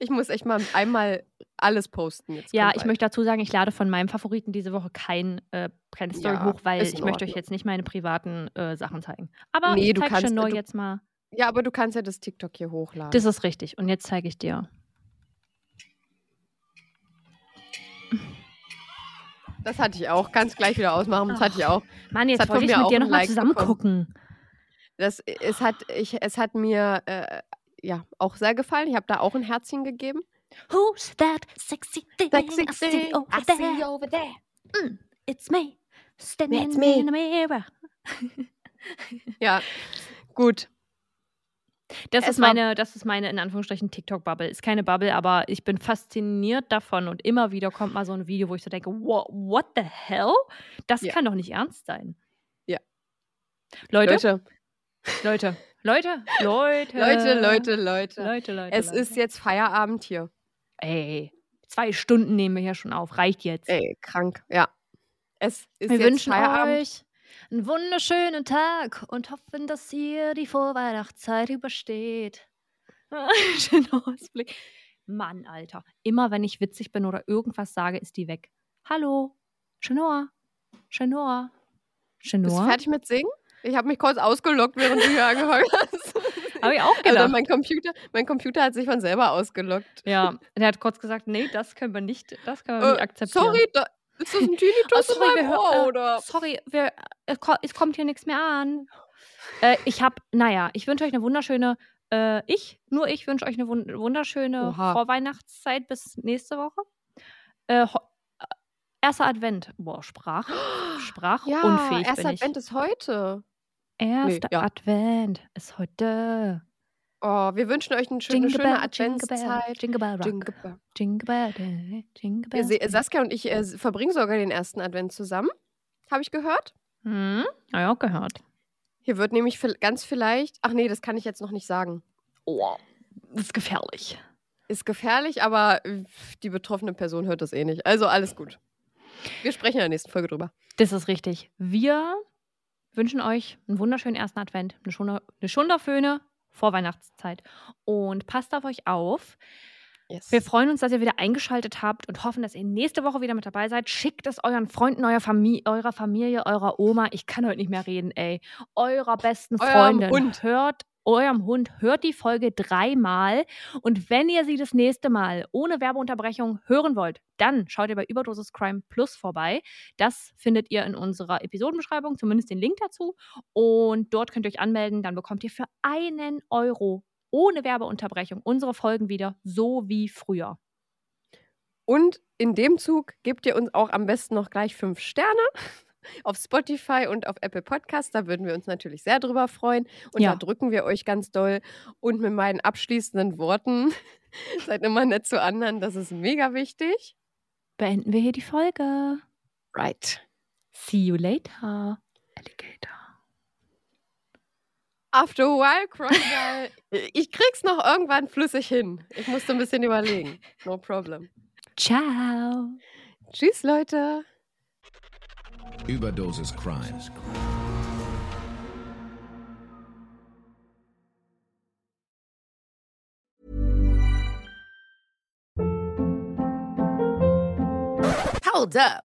ich muss echt mal einmal alles posten. Jetzt Ja, ich möchte dazu sagen, ich lade von meinem Favoriten diese Woche kein, äh, keine Story Ja, hoch, weil ich möchte euch jetzt nicht meine privaten äh, Sachen zeigen. Aber Nee, ich zeige schon neu du- jetzt mal. Ja, aber du kannst ja das TikTok hier hochladen. Das ist richtig. Und jetzt zeige ich dir. Das hatte ich auch. Kannst gleich wieder ausmachen. Das hatte ich auch. Mann, jetzt wollte ich mit dir nochmal Like zusammen gucken. Das, es, hat, ich, es hat mir äh, ja auch sehr gefallen. Ich habe da auch ein Herzchen gegeben. Who's that sexy thing Sexy I see over I there? see over there. Mm, it's me, standing It's me. in the mirror. Ja, gut. Das Es ist meine, das ist meine in Anführungsstrichen TikTok-Bubble. Ist keine Bubble, aber ich bin fasziniert davon und immer wieder kommt mal so ein Video, wo ich so denke, what, what the hell? Das Ja. kann doch nicht ernst sein. Ja. Leute, Leute, Leute, Leute, Leute, Leute, Leute, Leute. Leute, Leute. Es Leute. ist jetzt Feierabend hier. Ey, zwei Stunden nehmen wir hier schon auf. Reicht jetzt. Ey, krank. Ja. Es ist wir jetzt wünschen Feierabend. euch einen wunderschönen Tag und hoffen, dass ihr die Vorweihnachtszeit übersteht. Schöner Ausblick. Mann, Alter. Immer wenn ich witzig bin oder irgendwas sage, ist die weg. Hallo. Chenoa. Chenoa. Bist du Chenoa. fertig mit Singen? Ich habe mich kurz ausgelockt, während du hier angefangen hast. Habe ich auch Also gedacht. mein Computer, mein Computer hat sich von selber ausgelockt. ja, der hat kurz gesagt, nee, das können wir nicht, das können wir nicht Äh, akzeptieren. sorry, da, ist das ein Oh, Tinnitus sorry, in Ohr, äh, oder? Sorry, wir, äh, es kommt hier nichts mehr an. Äh, ich habe, naja, ich wünsche euch eine wunderschöne, ich, nur ich wünsche euch eine wun wunderschöne Oha. Vorweihnachtszeit bis nächste Woche. Erster Advent. Boah, Sprach, sprachunfähig erster bin ich. Advent ist heute. Erster ja. Advent ist heute. Oh, wir wünschen euch eine schöne, Jingle schöne bell, jingle bell, Adventszeit. jingle bell rock. Jingle bell. Jingle bell, jingle bell. Saskia und ich äh, verbringen sogar den ersten Advent zusammen. Habe ich gehört. Hm, hab ich auch gehört. Hier wird nämlich ganz vielleicht. Ach nee, das kann ich jetzt noch nicht sagen. Oh, das ist gefährlich. Ist gefährlich, aber äh, die betroffene Person hört das eh nicht. Also alles gut. Wir sprechen in der nächsten Folge drüber. Das ist richtig. Wir wünschen euch einen wunderschönen ersten Advent, eine, schöne, eine schunderföhne Vorweihnachtszeit. Und passt auf euch auf. Yes. Wir freuen uns, dass ihr wieder eingeschaltet habt und hoffen, dass ihr nächste Woche wieder mit dabei seid. Schickt es euren Freunden, eurer, Famili eurer Familie, eurer Oma. Ich kann heute nicht mehr reden, ey. Eurer besten Freundin. Hund. Hört eurem Hund, hört die Folge dreimal. Und wenn ihr sie das nächste Mal ohne Werbeunterbrechung hören wollt, dann schaut ihr bei Überdosis Crime Plus vorbei. Das findet ihr in unserer Episodenbeschreibung, zumindest den Link dazu. Und dort könnt ihr euch anmelden. Dann bekommt ihr für einen Euro ohne Werbeunterbrechung unsere Folgen wieder, so wie früher. Und in dem Zug gebt ihr uns auch am besten noch gleich fünf Sterne auf Spotify und auf Apple Podcasts. Da würden wir uns natürlich sehr drüber freuen. Und Ja. da drücken wir euch ganz doll. Und mit meinen abschließenden Worten, seid immer nett zu anderen. Das ist mega wichtig. Beenden wir hier die Folge. Right. See you later, Alligator. After a while, Crocodile. Ich krieg's noch irgendwann flüssig hin. Ich musste ein bisschen überlegen. No problem. Ciao. Tschüss, Leute. Überdosis Crime. Hold up.